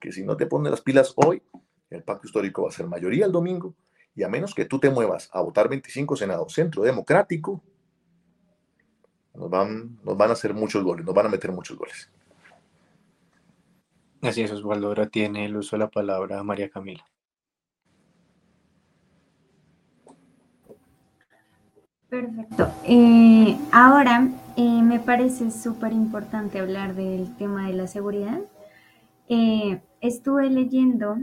que si no te pones las pilas hoy, el pacto histórico va a ser mayoría el domingo y a menos que tú te muevas a votar 25 senados centro democrático, nos van, nos van a hacer muchos goles, nos van a meter muchos goles. Así es, Osvaldo. Ahora tiene el uso de la palabra María Camila. Perfecto. Eh, ahora eh, me parece súper importante hablar del tema de la seguridad. Eh, estuve leyendo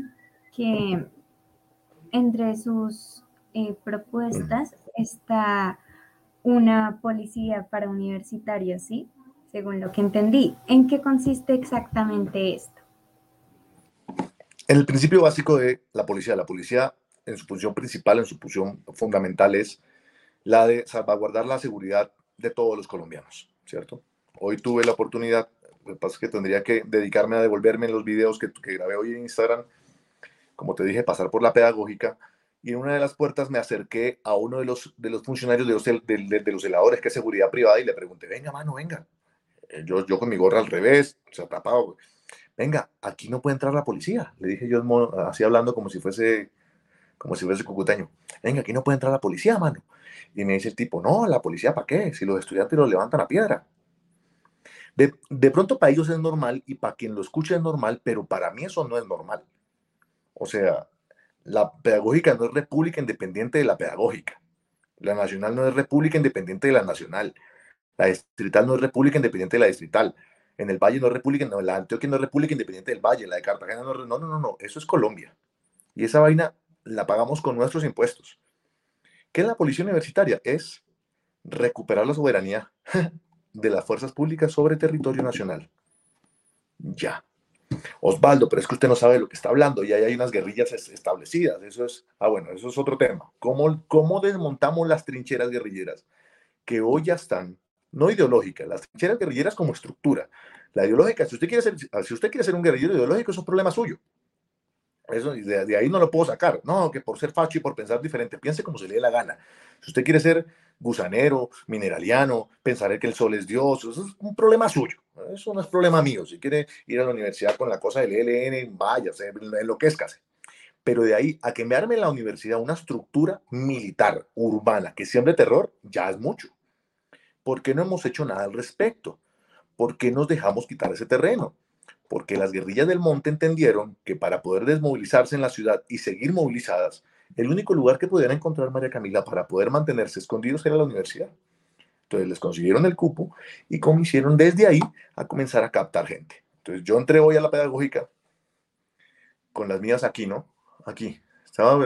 que entre sus propuestas está una policía para universitarios, ¿sí? Según lo que entendí. ¿En qué consiste exactamente esto? En el principio básico de la policía, la policía en su función principal, en su función fundamental es la de salvaguardar la seguridad de todos los colombianos, ¿cierto? Hoy tuve la oportunidad, lo que pasa es que tendría que dedicarme a devolverme los videos que, que grabé hoy en Instagram, como te dije, pasar por la pedagógica y en una de las puertas me acerqué a uno de los, de los funcionarios de los, de, de, los heladores, que es seguridad privada, y le pregunté, venga, mano, venga. Eh, yo, yo con mi gorra al revés, se. Venga, aquí no puede entrar la policía. Le dije yo así hablando como si fuese como si fuese cucuteño. Venga, aquí no puede entrar la policía, mano. Y me dice el tipo, no, la policía, ¿para qué? Si los estudiantes lo levantan a piedra. De, de pronto para ellos es normal y para quien lo escucha es normal, pero para mí eso no es normal. O sea, la pedagógica no es república independiente de la pedagógica. La nacional no es república independiente de la nacional. La distrital no es república independiente de la distrital. En el Valle no es república, no, la Antioquia no es república independiente del Valle. La de Cartagena no es. No, no, no, no. Eso es Colombia. Y esa vaina la pagamos con nuestros impuestos. ¿Qué es la policía universitaria? Es recuperar la soberanía de las fuerzas públicas sobre territorio nacional. Ya. Osvaldo, pero es que usted no sabe lo que está hablando y ahí hay unas guerrillas establecidas. Eso es, ah, bueno, eso es otro tema. ¿Cómo, cómo desmontamos las trincheras guerrilleras que hoy ya están, no ideológicas, las trincheras guerrilleras como estructura? La ideológica, si usted quiere ser, si usted quiere ser un guerrillero ideológico, es un problema suyo. Eso, de, de, ahí no lo puedo sacar. No, que por ser facho y por pensar diferente, piense como se le dé la gana. Si usted quiere ser gusanero, mineraliano, pensar que el sol es Dios, eso es un problema suyo. Eso no es problema mío. Si quiere ir a la universidad con la cosa del ELN, vaya, enloquezcase. Pero de ahí a que me arme en la universidad una estructura militar, urbana, que siempre terror, ya es mucho. ¿Por qué no hemos hecho nada al respecto? ¿Por qué nos dejamos quitar ese terreno? Porque las guerrillas del monte entendieron que para poder desmovilizarse en la ciudad y seguir movilizadas, el único lugar que podían encontrar María Camila para poder mantenerse escondidos era la universidad. Entonces les consiguieron el cupo y hicieron desde ahí a comenzar a captar gente. Entonces yo entré hoy a la pedagógica con las mías aquí, ¿no? Aquí. Estaba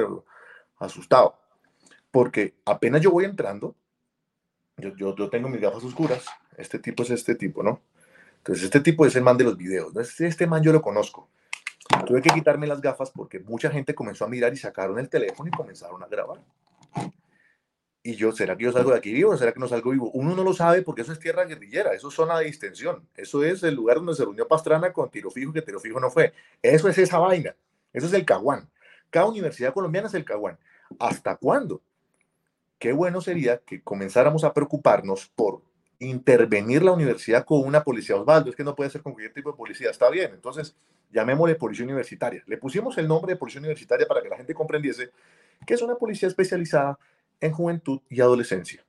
asustado. Porque apenas yo voy entrando, yo, yo, tengo mis gafas oscuras, Este tipo es este tipo, ¿no? Entonces, este tipo es el man de los videos. ¿no? Este, este man yo lo conozco. Tuve que quitarme las gafas porque mucha gente comenzó a mirar y sacaron el teléfono y comenzaron a grabar. Y yo, ¿será que yo salgo de aquí vivo o será que no salgo vivo? Uno no lo sabe porque eso es tierra guerrillera, eso es zona de distensión. Eso es el lugar donde se reunió Pastrana con tiro fijo, que tiro fijo no fue. Eso es esa vaina. Eso es el caguán. Cada universidad colombiana es el caguán. ¿Hasta cuándo? Qué bueno sería que comenzáramos a preocuparnos por intervenir la universidad con una policía. Osvaldo, es que no puede ser con cualquier tipo de policía. Está bien, entonces llamémosle policía universitaria. Le pusimos el nombre de policía universitaria para que la gente comprendiese que es una policía especializada en juventud y adolescencia,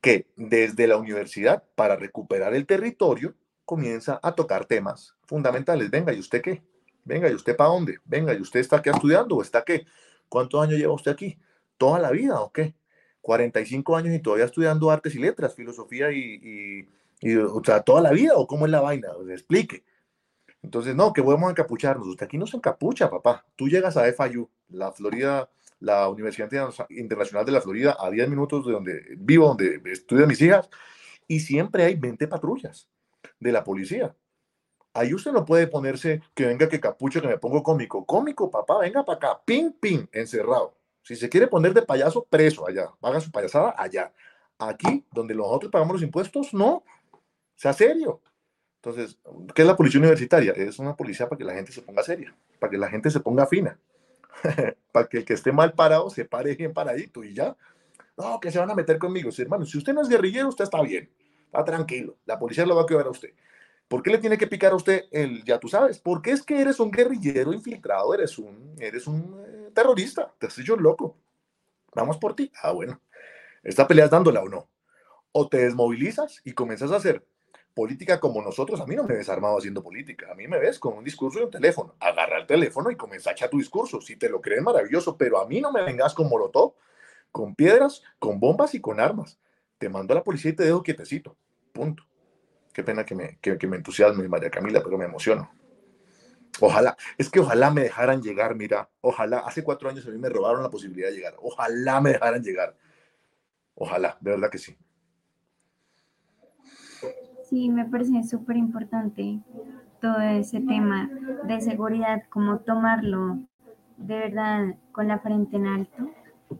que desde la universidad, para recuperar el territorio, comienza a tocar temas fundamentales. Venga, ¿y usted qué? Venga, ¿y usted para dónde? Venga, ¿y usted está aquí estudiando o está qué? ¿Cuántos años lleva usted aquí? ¿Toda la vida o qué? 45 años y todavía estudiando artes y letras, filosofía y, o sea, toda la vida, o cómo es la vaina, explique. Entonces, no, que vamos a encapucharnos. Usted aquí no se encapucha, papá. Tú llegas a FIU, la Florida, la Universidad Internacional de la Florida, a 10 minutos de donde vivo, donde estudian mis hijas, y siempre hay 20 patrullas de la policía. Ahí usted no puede ponerse que venga que capucha, que me pongo cómico. Cómico, papá, venga para acá, ping, ping, encerrado. Si se quiere poner de payaso, preso allá. Haga su payasada allá. Aquí, donde nosotros pagamos los impuestos, no. Sea serio. Entonces, ¿qué es la policía universitaria? Es una policía para que la gente se ponga seria, para que la gente se ponga fina, *laughs* para que el que esté mal parado se pare bien paradito y ya. No, que se van a meter conmigo. Sí, hermano, si usted no es guerrillero, usted está bien. Está tranquilo. La policía lo va a cuidar a usted. ¿Por qué le tiene que picar a usted el, ya tú sabes? Porque es que eres un guerrillero infiltrado, eres un, eres un eh, terrorista, te estoy yo loco. Vamos por ti. Ah, bueno. ¿Esta pelea es dándola o no? O te desmovilizas y comienzas a hacer política como nosotros. A mí no me ves armado haciendo política. A mí me ves con un discurso y un teléfono. Agarra el teléfono y comienza a echar tu discurso. Si te lo crees, maravilloso. Pero a mí no me vengas con molotov, con piedras, con bombas y con armas. Te mando a la policía y te dejo quietecito. Punto. Qué pena que me, que, me entusiasme, María Camila, pero me emociono. Ojalá, es que ojalá me dejaran llegar, mira, ojalá, hace cuatro años a mí me robaron la posibilidad de llegar, ojalá me dejaran llegar, ojalá, de verdad que sí. Sí, me parece súper importante todo ese tema de seguridad, como tomarlo de verdad con la frente en alto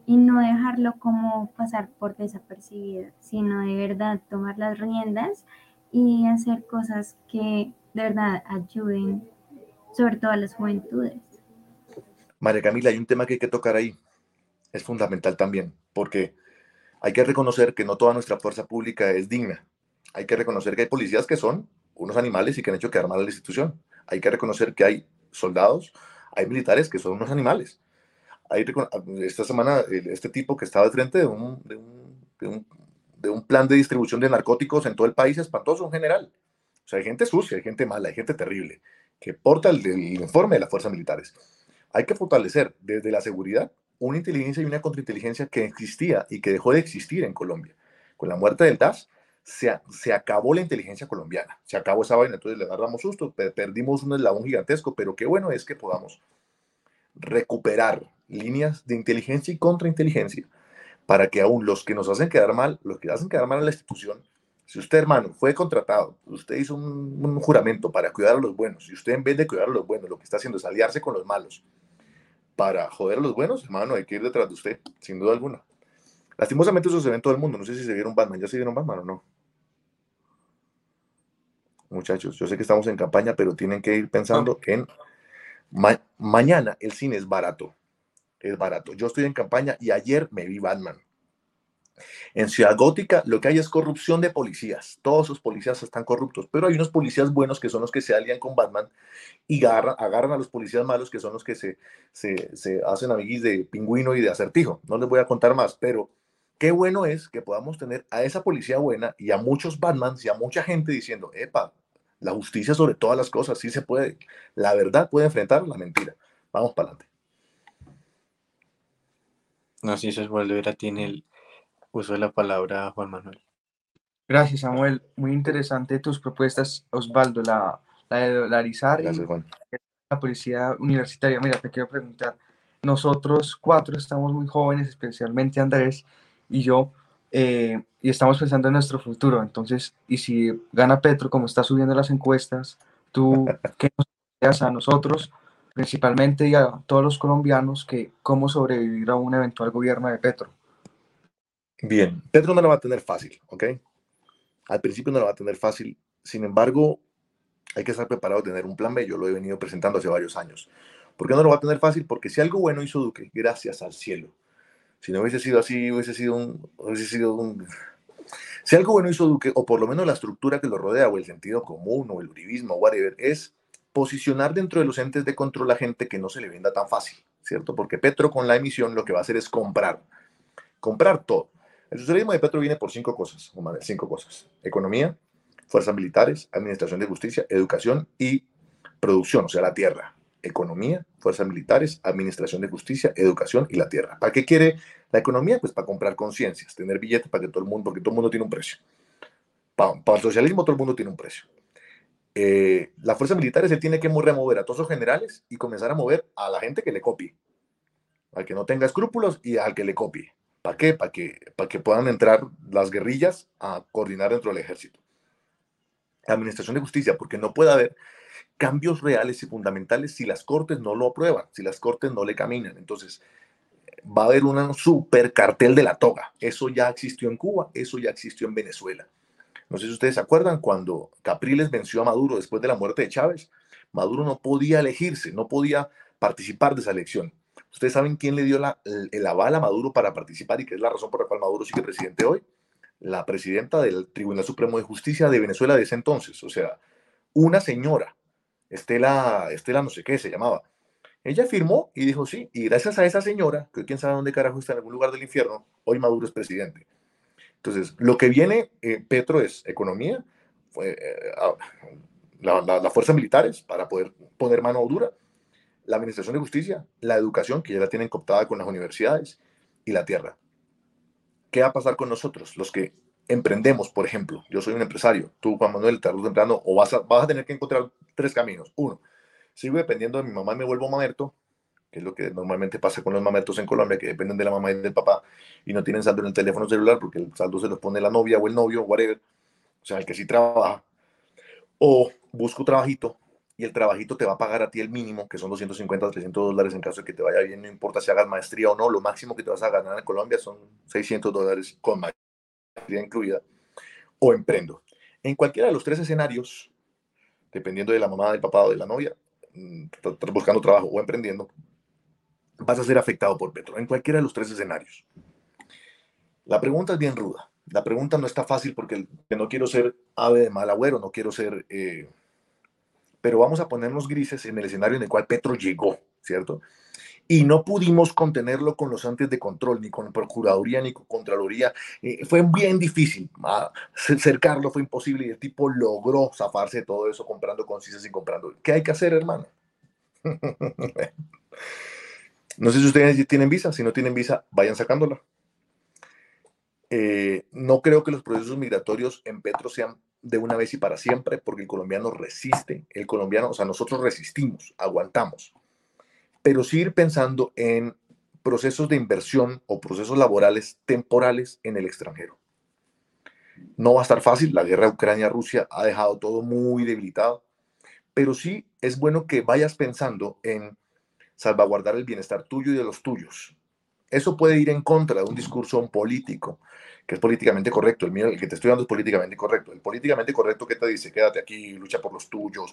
y no dejarlo como pasar por desapercibido, sino de verdad tomar las riendas y hacer cosas que de verdad ayuden, sobre todo a las juventudes. María Camila, hay un tema que hay que tocar ahí. Es fundamental también, porque hay que reconocer que no toda nuestra fuerza pública es digna. Hay que reconocer que hay policías que son unos animales y que han hecho quedar mal a la institución. Hay que reconocer que hay soldados, hay militares que son unos animales. Hay, esta semana, este tipo que estaba al frente de un, de un de un plan de distribución de narcóticos en todo el país espantoso en general. O sea, hay gente sucia, hay gente mala, hay gente terrible, que porta el, informe de las fuerzas militares. Hay que fortalecer desde la seguridad una inteligencia y una contrainteligencia que existía y que dejó de existir en Colombia. Con la muerte del DAS, se, se, acabó la inteligencia colombiana, se acabó esa vaina, entonces le agarramos susto, perdimos un eslabón gigantesco, pero qué bueno es que podamos recuperar líneas de inteligencia y contrainteligencia para que aún los que nos hacen quedar mal, los que hacen quedar mal a la institución, si usted, hermano, fue contratado, usted hizo un, juramento para cuidar a los buenos, y usted en vez de cuidar a los buenos, lo que está haciendo es aliarse con los malos para joder a los buenos, hermano, hay que ir detrás de usted, sin duda alguna. Lastimosamente eso se ve en todo el mundo. No sé si se vieron Batman. ¿Ya se vieron Batman o no? Muchachos, yo sé que estamos en campaña, pero tienen que ir pensando en mañana el cine es barato es barato. Yo estoy en campaña y ayer me vi Batman. En Ciudad Gótica lo que hay es corrupción de policías. Todos sus policías están corruptos, pero hay unos policías buenos que son los que se alían con Batman y agarran, agarran a los policías malos que son los que se, se, hacen amiguis de pingüino y de acertijo. No les voy a contar más, pero qué bueno es que podamos tener a esa policía buena y a muchos Batmans y a mucha gente diciendo, epa, la justicia sobre todas las cosas, sí se puede. La verdad puede enfrentar la mentira. Vamos para adelante. No, si eso es volver tiene el uso de la palabra Juan Manuel. Gracias, Samuel. Muy interesante tus propuestas, Osvaldo, la, la de dolarizar la policía universitaria. Mira, te quiero preguntar, nosotros cuatro estamos muy jóvenes, especialmente Andrés y yo, eh, y estamos pensando en nuestro futuro. Entonces, y si gana Petro, como está subiendo las encuestas, tú, ¿qué nos a nosotros, principalmente a todos los colombianos, que cómo sobrevivir a un eventual gobierno de Petro? Bien, Petro no lo va a tener fácil, ¿ok? Al principio no lo va a tener fácil, sin embargo, hay que estar preparado a tener un plan B, yo lo he venido presentando hace varios años. ¿Por qué no lo va a tener fácil? Porque si algo bueno hizo Duque, gracias al cielo. Si no hubiese sido así, hubiese sido un... Hubiese sido un si algo bueno hizo Duque, o por lo menos la estructura que lo rodea, o el sentido común, o el uribismo, whatever, es posicionar dentro de los entes de control a gente que no se le venda tan fácil, ¿cierto? Porque Petro con la emisión lo que va a hacer es comprar, comprar todo. El socialismo de Petro viene por cinco cosas, cinco cosas. Economía, fuerzas militares, administración de justicia, educación y producción, o sea, la tierra. Economía, fuerzas militares, administración de justicia, educación y la tierra. ¿Para qué quiere la economía? Pues para comprar conciencias, tener billetes para que todo el mundo, porque todo el mundo tiene un precio. Para, el socialismo todo el mundo tiene un precio. Eh, las fuerzas militares se tiene que remover a todos los generales y comenzar a mover a la gente que le copie, al que no tenga escrúpulos y al que le copie. ¿Para qué? Para que, para que puedan entrar las guerrillas a coordinar dentro del ejército. Administración de justicia, porque no puede haber cambios reales y fundamentales si las cortes no lo aprueban, si las cortes no le caminan. Entonces, va a haber un super cartel de la toga. Eso ya existió en Cuba, eso ya existió en Venezuela. No sé si ustedes se acuerdan cuando Capriles venció a Maduro después de la muerte de Chávez. Maduro no podía elegirse, no podía participar de esa elección. ¿Ustedes saben quién le dio la, el, aval a Maduro para participar y qué es la razón por la cual Maduro sigue presidente hoy? La presidenta del Tribunal Supremo de Justicia de Venezuela de ese entonces. O sea, una señora, Estela, Estela no sé qué se llamaba. Ella firmó y dijo sí. Y gracias a esa señora, que quién sabe dónde carajo está en algún lugar del infierno, hoy Maduro es presidente. Entonces, lo que viene, eh, Petro, es economía, eh, las fuerzas militares para poder poner mano dura la administración de justicia, la educación, que ya la tienen cooptada con las universidades, y la tierra. ¿Qué va a pasar con nosotros, los que emprendemos, por ejemplo? Yo soy un empresario, tú, Juan Manuel, tarde o temprano, o vas a, vas a tener que encontrar tres caminos. Uno, sigo dependiendo de mi mamá y me vuelvo mamerto, que es lo que normalmente pasa con los mamertos en Colombia, que dependen de la mamá y del papá y no tienen saldo en el teléfono celular porque el saldo se los pone la novia o el novio, whatever, o sea, el que sí trabaja. O busco trabajito y el trabajito te va a pagar a ti el mínimo, que son 250 300 dólares en caso de que te vaya bien, no importa si hagas maestría o no, lo máximo que te vas a ganar en Colombia son 600 dólares con maestría incluida, o emprendo. En cualquiera de los tres escenarios, dependiendo de la mamá, del papá o de la novia, mm, buscando trabajo o emprendiendo, vas a ser afectado por Petro, en cualquiera de los tres escenarios. La pregunta es bien ruda. La pregunta no está fácil porque no quiero ser ave de mal agüero, no quiero ser... Eh, pero vamos a ponernos grises en el escenario en el cual Petro llegó, ¿cierto? Y no pudimos contenerlo con los antes de control, ni con Procuraduría, ni con Contraloría. Eh, fue bien difícil. Ah, cercarlo fue imposible y el tipo logró zafarse de todo eso comprando concisas y comprando. ¿Qué hay que hacer, hermano? *laughs* no sé si ustedes tienen visa. Si no tienen visa, vayan sacándola. Eh, no creo que los procesos migratorios en Petro sean de una vez y para siempre, porque el colombiano resiste, el colombiano, o sea, nosotros resistimos, aguantamos, pero sí ir pensando en procesos de inversión o procesos laborales temporales en el extranjero. No va a estar fácil, la guerra Ucrania-Rusia ha dejado todo muy debilitado, pero sí es bueno que vayas pensando en salvaguardar el bienestar tuyo y de los tuyos. Eso puede ir en contra de un discurso político, que es políticamente correcto. El mío, el que te estoy dando es políticamente correcto. El políticamente correcto que te dice, quédate aquí, lucha por los tuyos,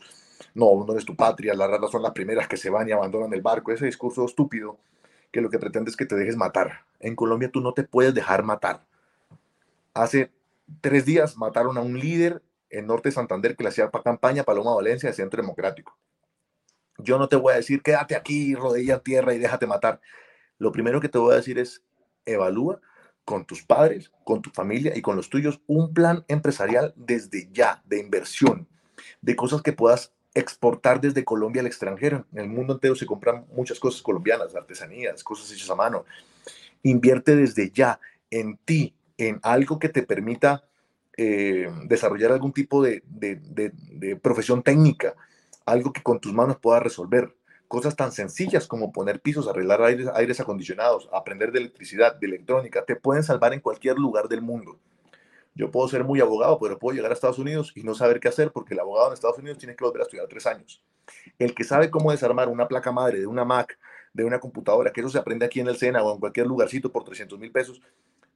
no, no eres tu patria, las raras son las primeras que se van y abandonan el barco. Ese discurso estúpido que lo que pretende es que te dejes matar. En Colombia tú no te puedes dejar matar. Hace tres días mataron a un líder en Norte de Santander que le hacía campaña Paloma Valencia de Centro Democrático. Yo no te voy a decir, quédate aquí, rodilla tierra y déjate matar. Lo primero que te voy a decir es, evalúa con tus padres, con tu familia y con los tuyos un plan empresarial desde ya, de inversión, de cosas que puedas exportar desde Colombia al extranjero. En el mundo entero se compran muchas cosas colombianas, artesanías, cosas hechas a mano. Invierte desde ya en ti, en algo que te permita eh, desarrollar algún tipo de, de, profesión técnica, algo que con tus manos puedas resolver. cosas tan sencillas como poner pisos, arreglar aires, acondicionados, aprender de electricidad, de electrónica, te pueden salvar en cualquier lugar del mundo. Yo puedo ser muy abogado, pero puedo llegar a Estados Unidos y no saber qué hacer porque el abogado en Estados Unidos tiene que volver a estudiar tres años. El que sabe cómo desarmar una placa madre de una Mac, de una computadora, que eso se aprende aquí en el SENA o en cualquier lugarcito por 300 mil pesos,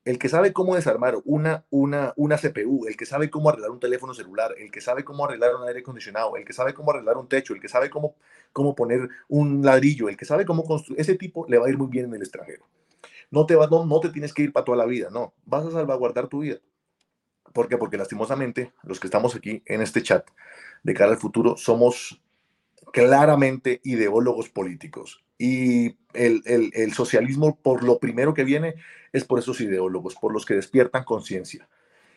el que sabe cómo desarmar una, una, una CPU, el que sabe cómo arreglar un teléfono celular, el que sabe cómo arreglar un aire acondicionado, el que sabe cómo arreglar un techo, el que sabe cómo, cómo poner un ladrillo, el que sabe cómo construir, ese tipo le va a ir muy bien en el extranjero. No te, va, no, no te tienes que ir para toda la vida, no, vas a salvaguardar tu vida. ¿Por qué? Porque lastimosamente los que estamos aquí en este chat de cara al futuro somos claramente ideólogos políticos. Y el, el, socialismo, por lo primero que viene, es por esos ideólogos, por los que despiertan conciencia.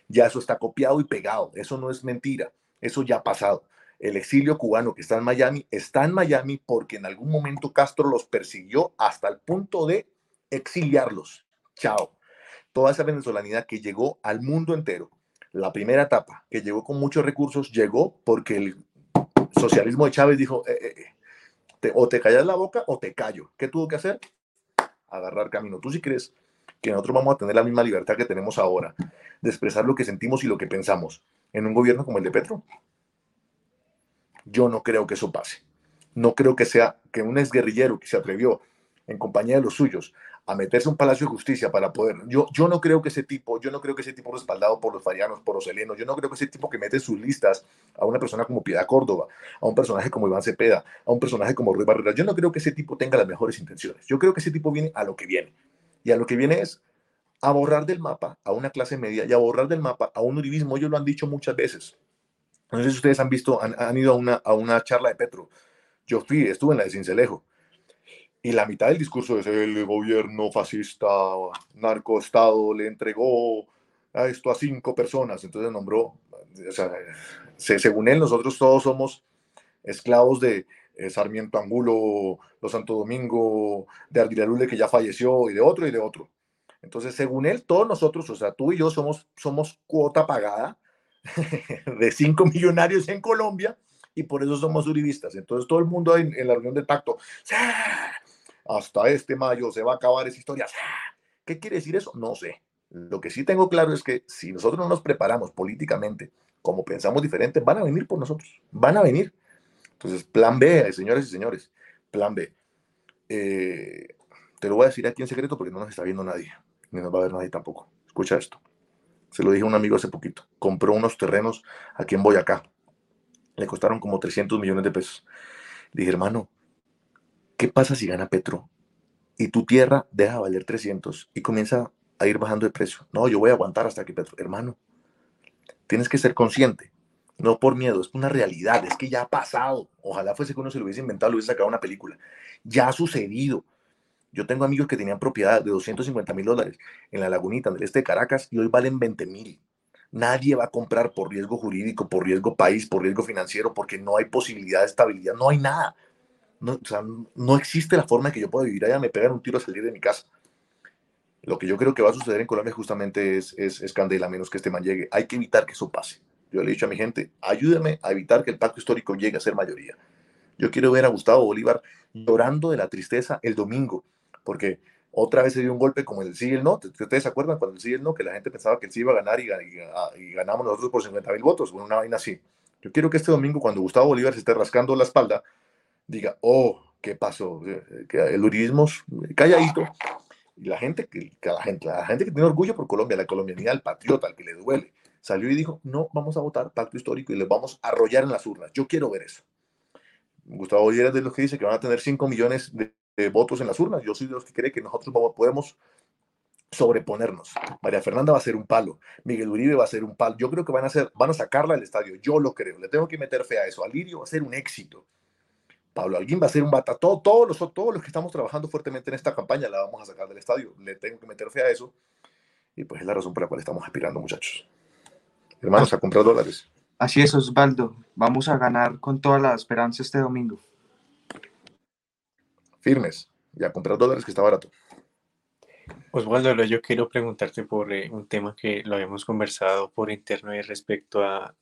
Ya eso está copiado y pegado, eso no es mentira, eso ya ha pasado. El exilio cubano que está en Miami está en Miami porque en algún momento Castro los persiguió hasta el punto de exiliarlos. Chao. Toda esa venezolanidad que llegó al mundo entero, la primera etapa, que llegó con muchos recursos, llegó porque el socialismo de Chávez dijo, eh, eh, eh o te callas la boca o te callo. ¿Qué tuvo que hacer? Agarrar camino. ¿Tú sí crees que nosotros vamos a tener la misma libertad que tenemos ahora de expresar lo que sentimos y lo que pensamos en un gobierno como el de Petro? Yo no creo que eso pase. No creo que sea que un exguerrillero que se atrevió en compañía de los suyos a meterse a un palacio de justicia para poder. Yo, yo no creo que ese tipo, yo no creo que ese tipo respaldado por los farianos, por los helenos, yo no creo que ese tipo que mete sus listas a una persona como Piedad Córdoba, a un personaje como Iván Cepeda, a un personaje como Ruiz Barrera, yo no creo que ese tipo tenga las mejores intenciones. Yo creo que ese tipo viene a lo que viene. Y a lo que viene es a borrar del mapa a una clase media y a borrar del mapa a un uribismo. Ellos lo han dicho muchas veces. No sé si ustedes han visto, han, han ido a una, a una charla de Petro. Yo fui, estuve en la de Cincelejo y la mitad del discurso es el gobierno fascista, narcoestado, le entregó a esto a cinco personas. Entonces nombró, o sea, según él, nosotros todos somos esclavos de eh, Sarmiento Angulo, los Santo Domingo, de Ardilalule que ya falleció, y de otro y de otro. Entonces, según él, todos nosotros, o sea, tú y yo somos, somos cuota pagada *laughs* de cinco millonarios en Colombia y por eso somos uribistas. Entonces, todo el mundo en, en la reunión del pacto, hasta este mayo se va a acabar esa historia. ¿Qué quiere decir eso? No sé. Lo que sí tengo claro es que si nosotros no nos preparamos políticamente como pensamos diferente, van a venir por nosotros, van a venir. Entonces, plan B, señores y señores, plan B. Eh, te lo voy a decir aquí en secreto porque no nos está viendo nadie, ni nos va a ver nadie tampoco. Escucha esto. Se lo dije a un amigo hace poquito. Compró unos terrenos aquí en Boyacá. Le costaron como 300 millones de pesos. Le dije, hermano, ¿Qué pasa si gana Petro y tu tierra deja valer 300 y comienza a ir bajando de precio? No, yo voy a aguantar hasta que Petro, hermano, tienes que ser consciente, no por miedo, es una realidad, es que ya ha pasado. Ojalá fuese que uno se lo hubiese inventado, lo hubiese sacado una película. Ya ha sucedido. Yo tengo amigos que tenían propiedad de 250 mil dólares en la lagunita del este de Caracas y hoy valen 20 mil. Nadie va a comprar por riesgo jurídico, por riesgo país, por riesgo financiero, porque no hay posibilidad de estabilidad, no hay nada. No, o sea, no existe la forma de que yo pueda vivir allá, me pegan un tiro a salir de mi casa. Lo que yo creo que va a suceder en Colombia justamente es, es, es candela, menos que este man llegue. Hay que evitar que eso pase. Yo le he dicho a mi gente, ayúdame a evitar que el pacto histórico llegue a ser mayoría. Yo quiero ver a Gustavo Bolívar llorando de la tristeza el domingo, porque otra vez se dio un golpe como el sí y el no. ¿Ustedes se acuerdan cuando el sí y el no? Que la gente pensaba que el sí iba a ganar y, ganamos nosotros por 50 mil votos, con una vaina así. Yo quiero que este domingo, cuando Gustavo Bolívar se esté rascando la espalda, diga, oh, ¿qué pasó? Eh, que el uribismo calladito. Y la gente, que, la gente, la gente que tiene orgullo por Colombia, la colombianidad, el patriota, el que le duele, salió y dijo, no, vamos a votar pacto histórico y les vamos a arrollar en las urnas. Yo quiero ver eso. Gustavo Bolívar es de los que dice que van a tener 5 millones de, votos en las urnas. Yo soy de los que cree que nosotros podemos sobreponernos. María Fernanda va a ser un palo, Miguel Uribe va a ser un palo. Yo creo que van a, hacer, van a sacarla del estadio, yo lo creo. Le tengo que meter fe a eso. Alirio va a ser un éxito. Pablo Alguín va a ser un bata. todos, los, todos los que estamos trabajando fuertemente en esta campaña la vamos a sacar del estadio. Le tengo que meter fe a eso. Y pues es la razón por la cual estamos aspirando, muchachos. Hermanos, a comprar dólares. Así es, Osvaldo. Vamos a ganar con toda la esperanza este domingo. Firmes. Y a comprar dólares que está barato. Osvaldo, yo quiero preguntarte por eh, un tema que lo habíamos conversado por interno y respecto a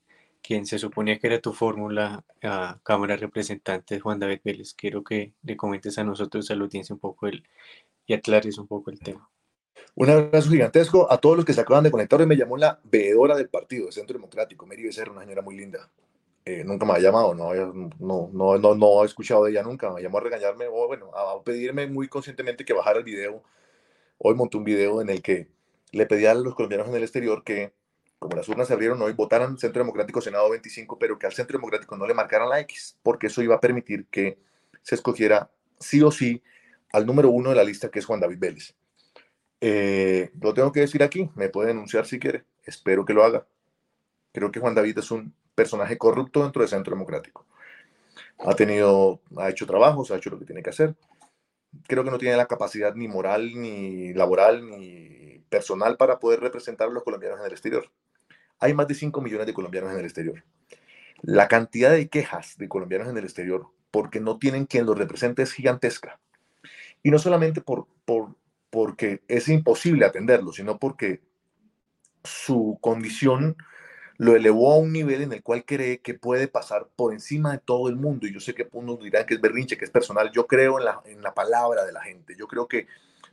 quien se suponía que era tu fórmula a Cámara de Representantes, Juan David Vélez. Quiero que le comentes a nosotros, a la audiencia, un poco el, y aclares un poco el tema. Un abrazo gigantesco a todos los que se acaban de conectar. Hoy me llamó la veedora del partido, Centro Democrático, Mary Becerra, una señora muy linda. Eh, nunca me ha llamado, no, no, no, no, no he escuchado de ella nunca. Me llamó a regañarme, o bueno, a pedirme muy conscientemente que bajara el video. Hoy monté un video en el que le pedía a los colombianos en el exterior que como las urnas se abrieron hoy, votaran Centro Democrático Senado 25, pero que al Centro Democrático no le marcaran la X, porque eso iba a permitir que se escogiera sí o sí al número uno de la lista, que es Juan David Vélez. Eh, lo tengo que decir aquí, me puede denunciar si quiere, espero que lo haga. Creo que Juan David es un personaje corrupto dentro del Centro Democrático. Ha tenido, ha hecho trabajos, ha hecho lo que tiene que hacer. Creo que no tiene la capacidad ni moral, ni laboral, ni personal para poder representar a los colombianos en el exterior hay más de 5 millones de colombianos en el exterior. La cantidad de quejas de colombianos en el exterior porque no tienen quien los represente es gigantesca. Y no solamente por, por, porque es imposible atenderlo, sino porque su condición lo elevó a un nivel en el cual cree que puede pasar por encima de todo el mundo. Y yo sé que unos dirán que es berrinche, que es personal. Yo creo en la, en la palabra de la gente. Yo creo que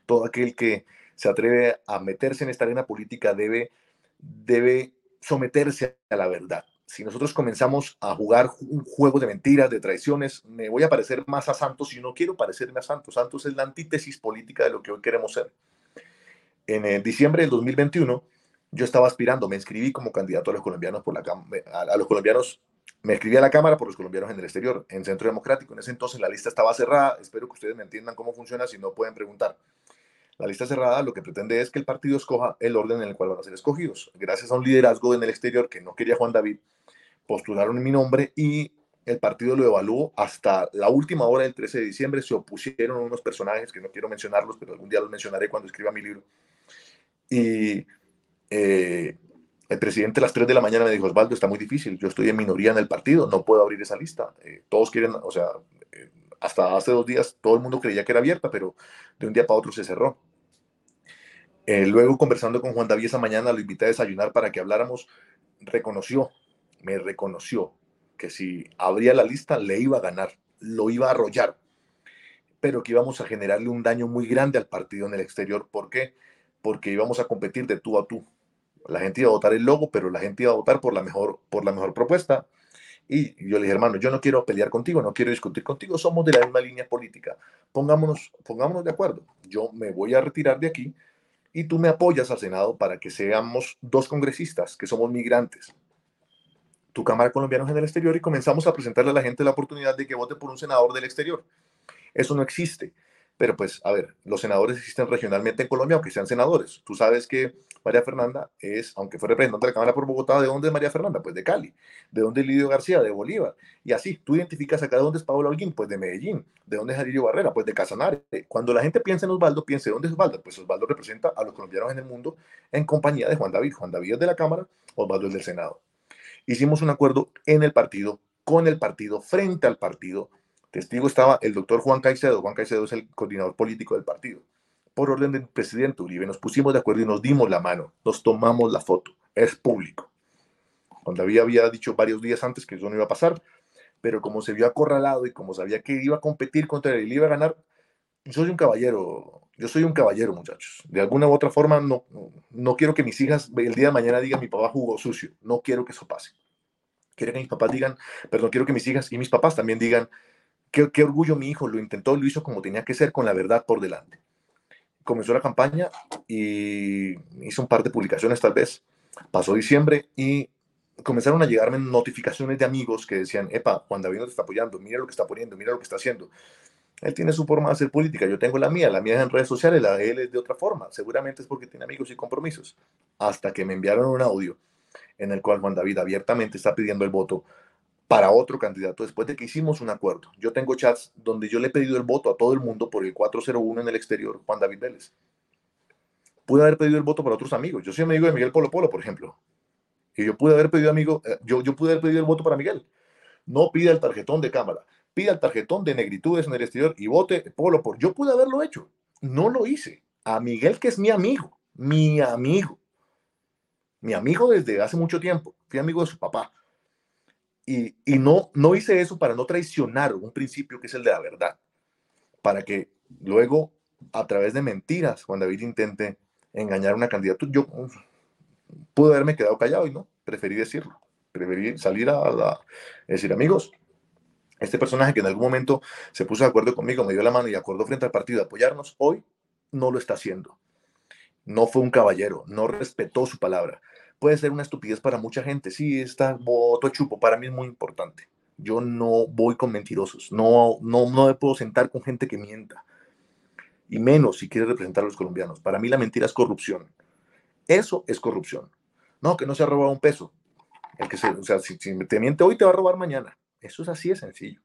todo aquel que se atreve a meterse en esta arena política debe, debe someterse a la verdad. Si nosotros comenzamos a jugar un juego de mentiras, de traiciones, me voy a parecer más a Santos y no quiero parecerme a Santos. Santos es la antítesis política de lo que hoy queremos ser. En el diciembre del 2021, yo estaba aspirando, me inscribí como candidato a los colombianos por la a los colombianos, me escribí a la Cámara por los colombianos en el exterior, en Centro Democrático. En ese entonces la lista estaba cerrada. Espero que ustedes me entiendan cómo funciona, si no pueden preguntar. La lista cerrada lo que pretende es que el partido escoja el orden en el cual van a ser escogidos. Gracias a un liderazgo en el exterior que no quería Juan David, postularon mi nombre y el partido lo evaluó hasta la última hora del 13 de diciembre. Se opusieron unos personajes que no quiero mencionarlos, pero algún día los mencionaré cuando escriba mi libro. Y eh, el presidente a las 3 de la mañana me dijo, Osvaldo, está muy difícil, yo estoy en minoría en el partido, no puedo abrir esa lista. Eh, todos quieren, o sea, eh, hasta hace dos días todo el mundo creía que era abierta, pero de un día para otro se cerró. Eh, luego, conversando con Juan David esa mañana, lo invité a desayunar para que habláramos. Reconoció, me reconoció que si abría la lista le iba a ganar, lo iba a arrollar, pero que íbamos a generarle un daño muy grande al partido en el exterior. ¿Por qué? Porque íbamos a competir de tú a tú. La gente iba a votar el logo, pero la gente iba a votar por la mejor, por la mejor propuesta. Y yo le dije, hermano, yo no quiero pelear contigo, no quiero discutir contigo, somos de la misma línea política. Pongámonos, pongámonos de acuerdo. Yo me voy a retirar de aquí, y tú me apoyas al Senado para que seamos dos congresistas que somos migrantes. Tu Cámara Colombianos en el exterior y comenzamos a presentarle a la gente la oportunidad de que vote por un senador del exterior. Eso no existe. Pero pues, a ver, los senadores existen regionalmente en Colombia, aunque sean senadores. Tú sabes que María Fernanda es, aunque fue representante de la Cámara por Bogotá, ¿de dónde es María Fernanda? Pues de Cali. ¿De dónde es Lidio García? De Bolívar. Y así, tú identificas acá de dónde es Pablo Holguín, pues de Medellín. ¿De dónde es Arillo Barrera? Pues de Casanare. Cuando la gente piensa en Osvaldo, piense, ¿dónde es Osvaldo? Pues Osvaldo representa a los colombianos en el mundo en compañía de Juan David. Juan David es de la Cámara, Osvaldo es del Senado. Hicimos un acuerdo en el partido, con el partido, frente al partido, Testigo estaba el doctor Juan Caicedo. Juan Caicedo es el coordinador político del partido. Por orden del presidente Uribe, nos pusimos de acuerdo y nos dimos la mano. Nos tomamos la foto. Es público. Cuando había, dicho varios días antes que eso no iba a pasar, pero como se vio acorralado y como sabía que iba a competir contra él y iba a ganar, yo soy un caballero. Yo soy un caballero, muchachos. De alguna u otra forma, no, no quiero que mis hijas el día de mañana digan mi papá jugó sucio. No quiero que eso pase. Quiero que mis papás digan, perdón, quiero que mis hijas y mis papás también digan, Qué, orgullo mi hijo, lo intentó, lo hizo como tenía que ser, con la verdad por delante. Comenzó la campaña y hizo un par de publicaciones tal vez. Pasó diciembre y comenzaron a llegarme notificaciones de amigos que decían, epa, Juan David no te está apoyando, mira lo que está poniendo, mira lo que está haciendo. Él tiene su forma de hacer política, yo tengo la mía, la mía es en redes sociales, la de él es de otra forma, seguramente es porque tiene amigos y compromisos. Hasta que me enviaron un audio en el cual Juan David abiertamente está pidiendo el voto para otro candidato después de que hicimos un acuerdo. Yo tengo chats donde yo le he pedido el voto a todo el mundo por el 401 en el exterior, Juan David Vélez. Pude haber pedido el voto para otros amigos. Yo soy amigo de Miguel Polo Polo, por ejemplo. Y yo pude haber pedido amigo, eh, yo, yo pude haber pedido el voto para Miguel. No pida el tarjetón de cámara, pida el tarjetón de negritudes en el exterior y vote Polo por. Yo pude haberlo hecho. No lo hice. A Miguel, que es mi amigo, mi amigo. Mi amigo desde hace mucho tiempo. Fui amigo de su papá y, no, no hice eso para no traicionar un principio que es el de la verdad, para que luego, a través de mentiras, Juan David intente engañar una candidata. Yo pude haberme quedado callado y no, preferí decirlo, preferí salir a, a decir, amigos, este personaje que en algún momento se puso de acuerdo conmigo, me dio la mano y acordó frente al partido apoyarnos, hoy no lo está haciendo. No fue un caballero, no respetó su palabra. Puede ser una estupidez para mucha gente. Sí, está voto chupo, para mí es muy importante. Yo no voy con mentirosos, no, no, no me puedo sentar con gente que mienta. Y menos si quiere representar a los colombianos. Para mí la mentira es corrupción. Eso es corrupción. No, que no se ha robado un peso. El que se, o sea, si, si te miente hoy, te va a robar mañana. Eso es así de sencillo.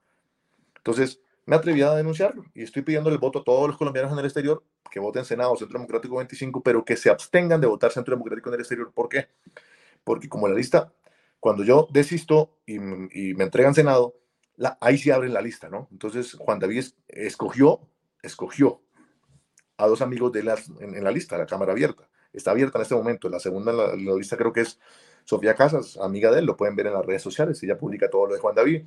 Entonces, me atreví a denunciarlo y estoy pidiendo el voto a todos los colombianos en el exterior que voten Senado, Centro Democrático 25, pero que se abstengan de votar Centro Democrático en el exterior. ¿Por qué? Porque como la lista, cuando yo desisto y, y me entregan Senado, la, ahí sí abren la lista, ¿no? Entonces, Juan David escogió, escogió a dos amigos de las, en, en, la lista, la Cámara abierta. Está abierta en este momento. La segunda en la, en la lista creo que es Sofía Casas, amiga de él, lo pueden ver en las redes sociales, ella publica todo lo de Juan David.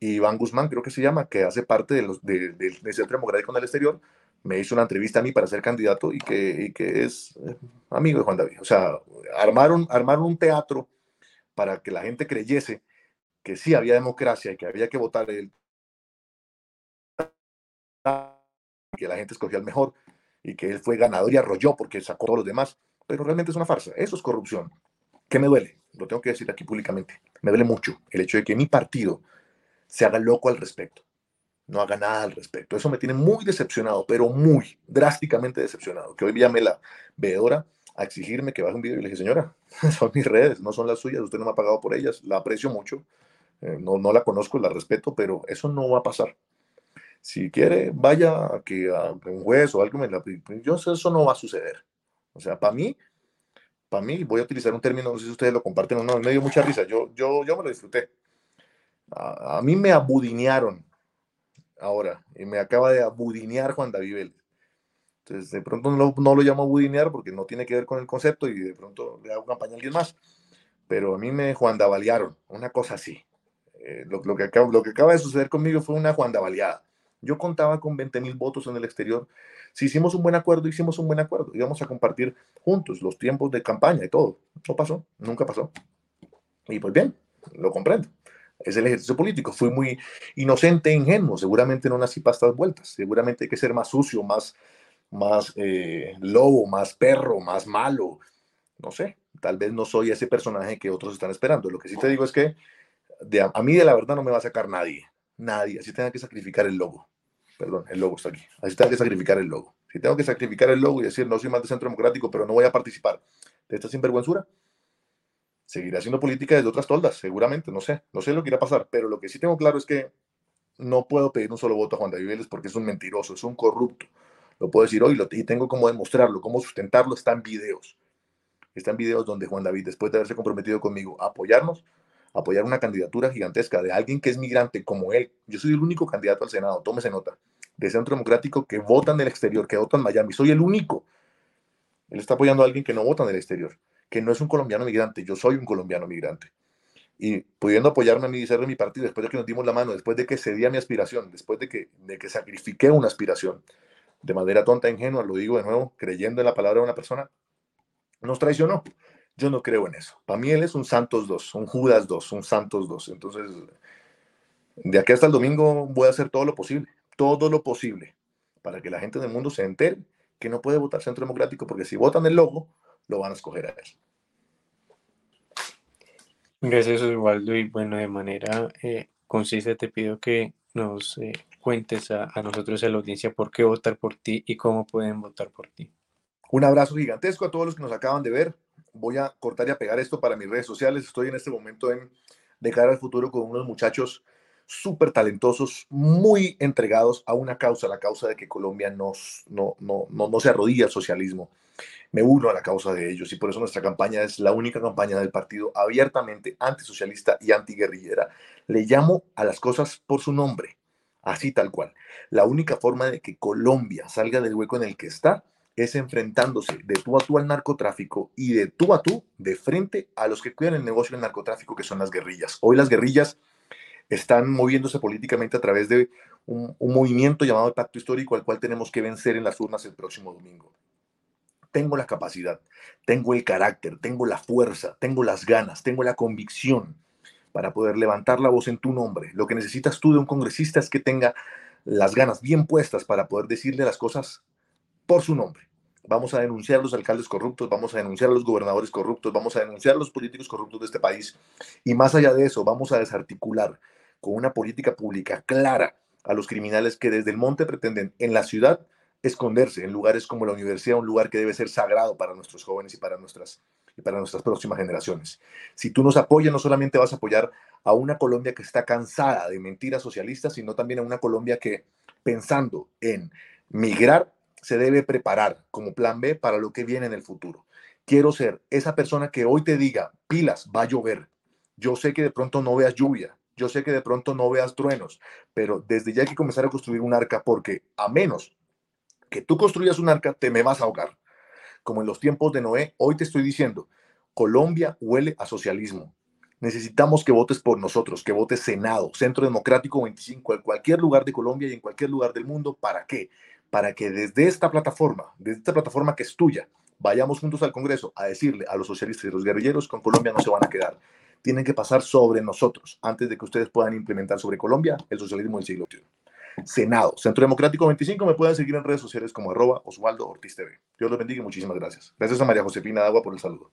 Y Iván Guzmán, creo que se llama, que hace parte de los, de, de, del Centro Democrático en el Exterior, me hizo una entrevista a mí para ser candidato y que, y que es eh, amigo de Juan David. O sea, armaron, armaron un teatro para que la gente creyese que sí había democracia y que había que votar él, que la gente escogió al mejor y que él fue ganador y arrolló porque sacó a todos los demás. Pero realmente es una farsa. Eso es corrupción. ¿Qué me duele? Lo tengo que decir aquí públicamente. Me duele mucho el hecho de que mi partido se haga loco al respecto. No haga nada al respecto. Eso me tiene muy decepcionado, pero muy drásticamente decepcionado. Que hoy llame la veedora a exigirme que baje un video y le dije, señora, *laughs* son mis redes, no son las suyas, usted no me ha pagado por ellas, la aprecio mucho, eh, no, no la conozco, la respeto, pero eso no va a pasar. Si quiere, vaya a que a un juez o algo me la... Yo sé, eso no va a suceder. O sea, para mí, para mí, voy a utilizar un término, no sé si ustedes lo comparten o no, me dio mucha risa, yo, yo, yo me lo disfruté. A, mí me abudinearon ahora, y me acaba de abudinear Juan David. Entonces, de pronto no, lo llamo abudinear porque no tiene que ver con el concepto y de pronto le hago campaña a alguien más. Pero a mí me Juan Davaliaron, una cosa así. Eh, lo, que acaba, de suceder conmigo fue una Juan Davaliada. Yo contaba con 20 mil votos en el exterior. Si hicimos un buen acuerdo, hicimos un buen acuerdo. Íbamos a compartir juntos los tiempos de campaña y todo. No pasó, nunca pasó. Y pues bien, lo comprendo. Es el ejercicio político. Fui muy inocente e ingenuo. Seguramente no nací para estas vueltas. Seguramente hay que ser más sucio, más, más eh, lobo, más perro, más malo. No sé. Tal vez no soy ese personaje que otros están esperando. Lo que sí te digo es que de, a mí de la verdad no me va a sacar nadie nadie, así tenga que sacrificar el logo. Perdón, el logo está aquí. Así tengo que sacrificar el logo. Si tengo que sacrificar el logo y decir, no soy más de centro democrático, pero no voy a participar de esta sinvergüenzura, seguiré haciendo política desde otras toldas, seguramente, no sé, no sé lo que irá a pasar, pero lo que sí tengo claro es que no puedo pedir un solo voto a Juan David Vélez porque es un mentiroso, es un corrupto. Lo puedo decir hoy lo, y tengo cómo demostrarlo, cómo sustentarlo, está en videos. Está videos donde Juan David, después de haberse comprometido conmigo a apoyarnos, apoyar una candidatura gigantesca de alguien que es migrante como él. Yo soy el único candidato al Senado, tómese nota, de Centro Democrático que votan del exterior, que votan Miami. Soy el único. Él está apoyando a alguien que no vota en el exterior, que no es un colombiano migrante. Yo soy un colombiano migrante. Y pudiendo apoyarme a mí y ser de mi partido, después de que nos dimos la mano, después de que cedí mi aspiración, después de que, de que sacrifiqué una aspiración, de manera tonta e ingenua, lo digo de nuevo, creyendo en la palabra de una persona, nos traicionó. Yo no creo en eso. Para mí él es un Santos 2, un Judas 2, un Santos 2. Entonces, de aquí hasta el domingo voy a hacer todo lo posible, todo lo posible, para que la gente del mundo se entere que no puede votar Centro Democrático, porque si votan el logo, lo van a escoger a él. Gracias, Osvaldo. Y bueno, de manera eh, concisa te pido que nos eh, cuentes a, a nosotros, a la audiencia, por qué votar por ti y cómo pueden votar por ti. Un abrazo gigantesco a todos los que nos acaban de ver voy a cortar y a pegar esto para mis redes sociales. Estoy en este momento en De cara al futuro con unos muchachos súper talentosos, muy entregados a una causa, la causa de que Colombia no, no, no, no, no se arrodilla al socialismo. Me uno a la causa de ellos y por eso nuestra campaña es la única campaña del partido abiertamente antisocialista y antiguerrillera. Le llamo a las cosas por su nombre, así tal cual. La única forma de que Colombia salga del hueco en el que está es enfrentándose de tú a tú al narcotráfico y de tú a tú de frente a los que cuidan el negocio del narcotráfico, que son las guerrillas. Hoy las guerrillas están moviéndose políticamente a través de un, movimiento llamado Pacto Histórico, al cual tenemos que vencer en las urnas el próximo domingo. Tengo la capacidad, tengo el carácter, tengo la fuerza, tengo las ganas, tengo la convicción para poder levantar la voz en tu nombre. Lo que necesitas tú de un congresista es que tenga las ganas bien puestas para poder decirle las cosas por su nombre. Vamos a denunciar a los alcaldes corruptos, vamos a denunciar a los gobernadores corruptos, vamos a denunciar a los políticos corruptos de este país. Y más allá de eso, vamos a desarticular con una política pública clara a los criminales que desde el monte pretenden en la ciudad esconderse en lugares como la universidad, un lugar que debe ser sagrado para nuestros jóvenes y para nuestras, y para nuestras próximas generaciones. Si tú nos apoyas, no solamente vas a apoyar a una Colombia que está cansada de mentiras socialistas, sino también a una Colombia que, pensando en migrar, se debe preparar como plan B para lo que viene en el futuro. Quiero ser esa persona que hoy te diga, pilas, va a llover. Yo sé que de pronto no veas lluvia, yo sé que de pronto no veas truenos, pero desde ya hay que comenzar a construir un arca porque a menos que tú construyas un arca, te me vas a ahogar. Como en los tiempos de Noé, hoy te estoy diciendo, Colombia huele a socialismo. Necesitamos que votes por nosotros, que votes Senado, Centro Democrático 25, en cualquier lugar de Colombia y en cualquier lugar del mundo. ¿Para qué? Para que desde esta plataforma, desde esta plataforma que es tuya, vayamos juntos al Congreso a decirle a los socialistas y los guerrilleros que con Colombia no se van a quedar. Tienen que pasar sobre nosotros antes de que ustedes puedan implementar sobre Colombia el socialismo del siglo XXI. Senado, Centro Democrático 25, me pueden seguir en redes sociales como arroba Osvaldo Ortiz TV. Dios los bendiga y muchísimas gracias. Gracias a María Josefina Agua por el saludo.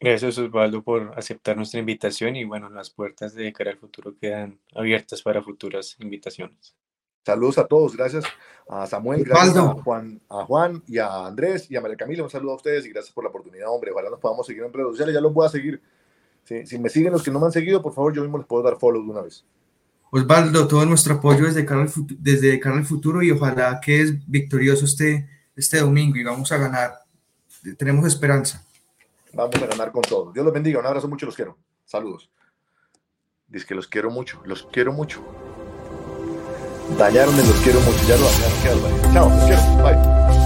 Gracias Osvaldo por aceptar nuestra invitación y bueno, las puertas de cara al futuro quedan abiertas para futuras invitaciones. Saludos a todos, gracias a Samuel, gracias a Juan, a Juan y a Andrés y a María Camila, un saludo a ustedes y gracias por la oportunidad, hombre. Ojalá nos podamos seguir en redes sociales, ya los voy a seguir. si me siguen los que no me han seguido, por favor, yo mismo les puedo dar follow de una vez. Osvaldo, todo nuestro apoyo desde cara al, desde cara al futuro y ojalá que es victorioso este, este domingo y vamos a ganar. Tenemos esperanza. Vamos a ganar con todo. Dios los bendiga. Un abrazo mucho, los quiero. Saludos. Dice que los quiero mucho, los quiero mucho. Dañaron los quiero mucho, ya lo dañaron. Chao, los quiero. Bye.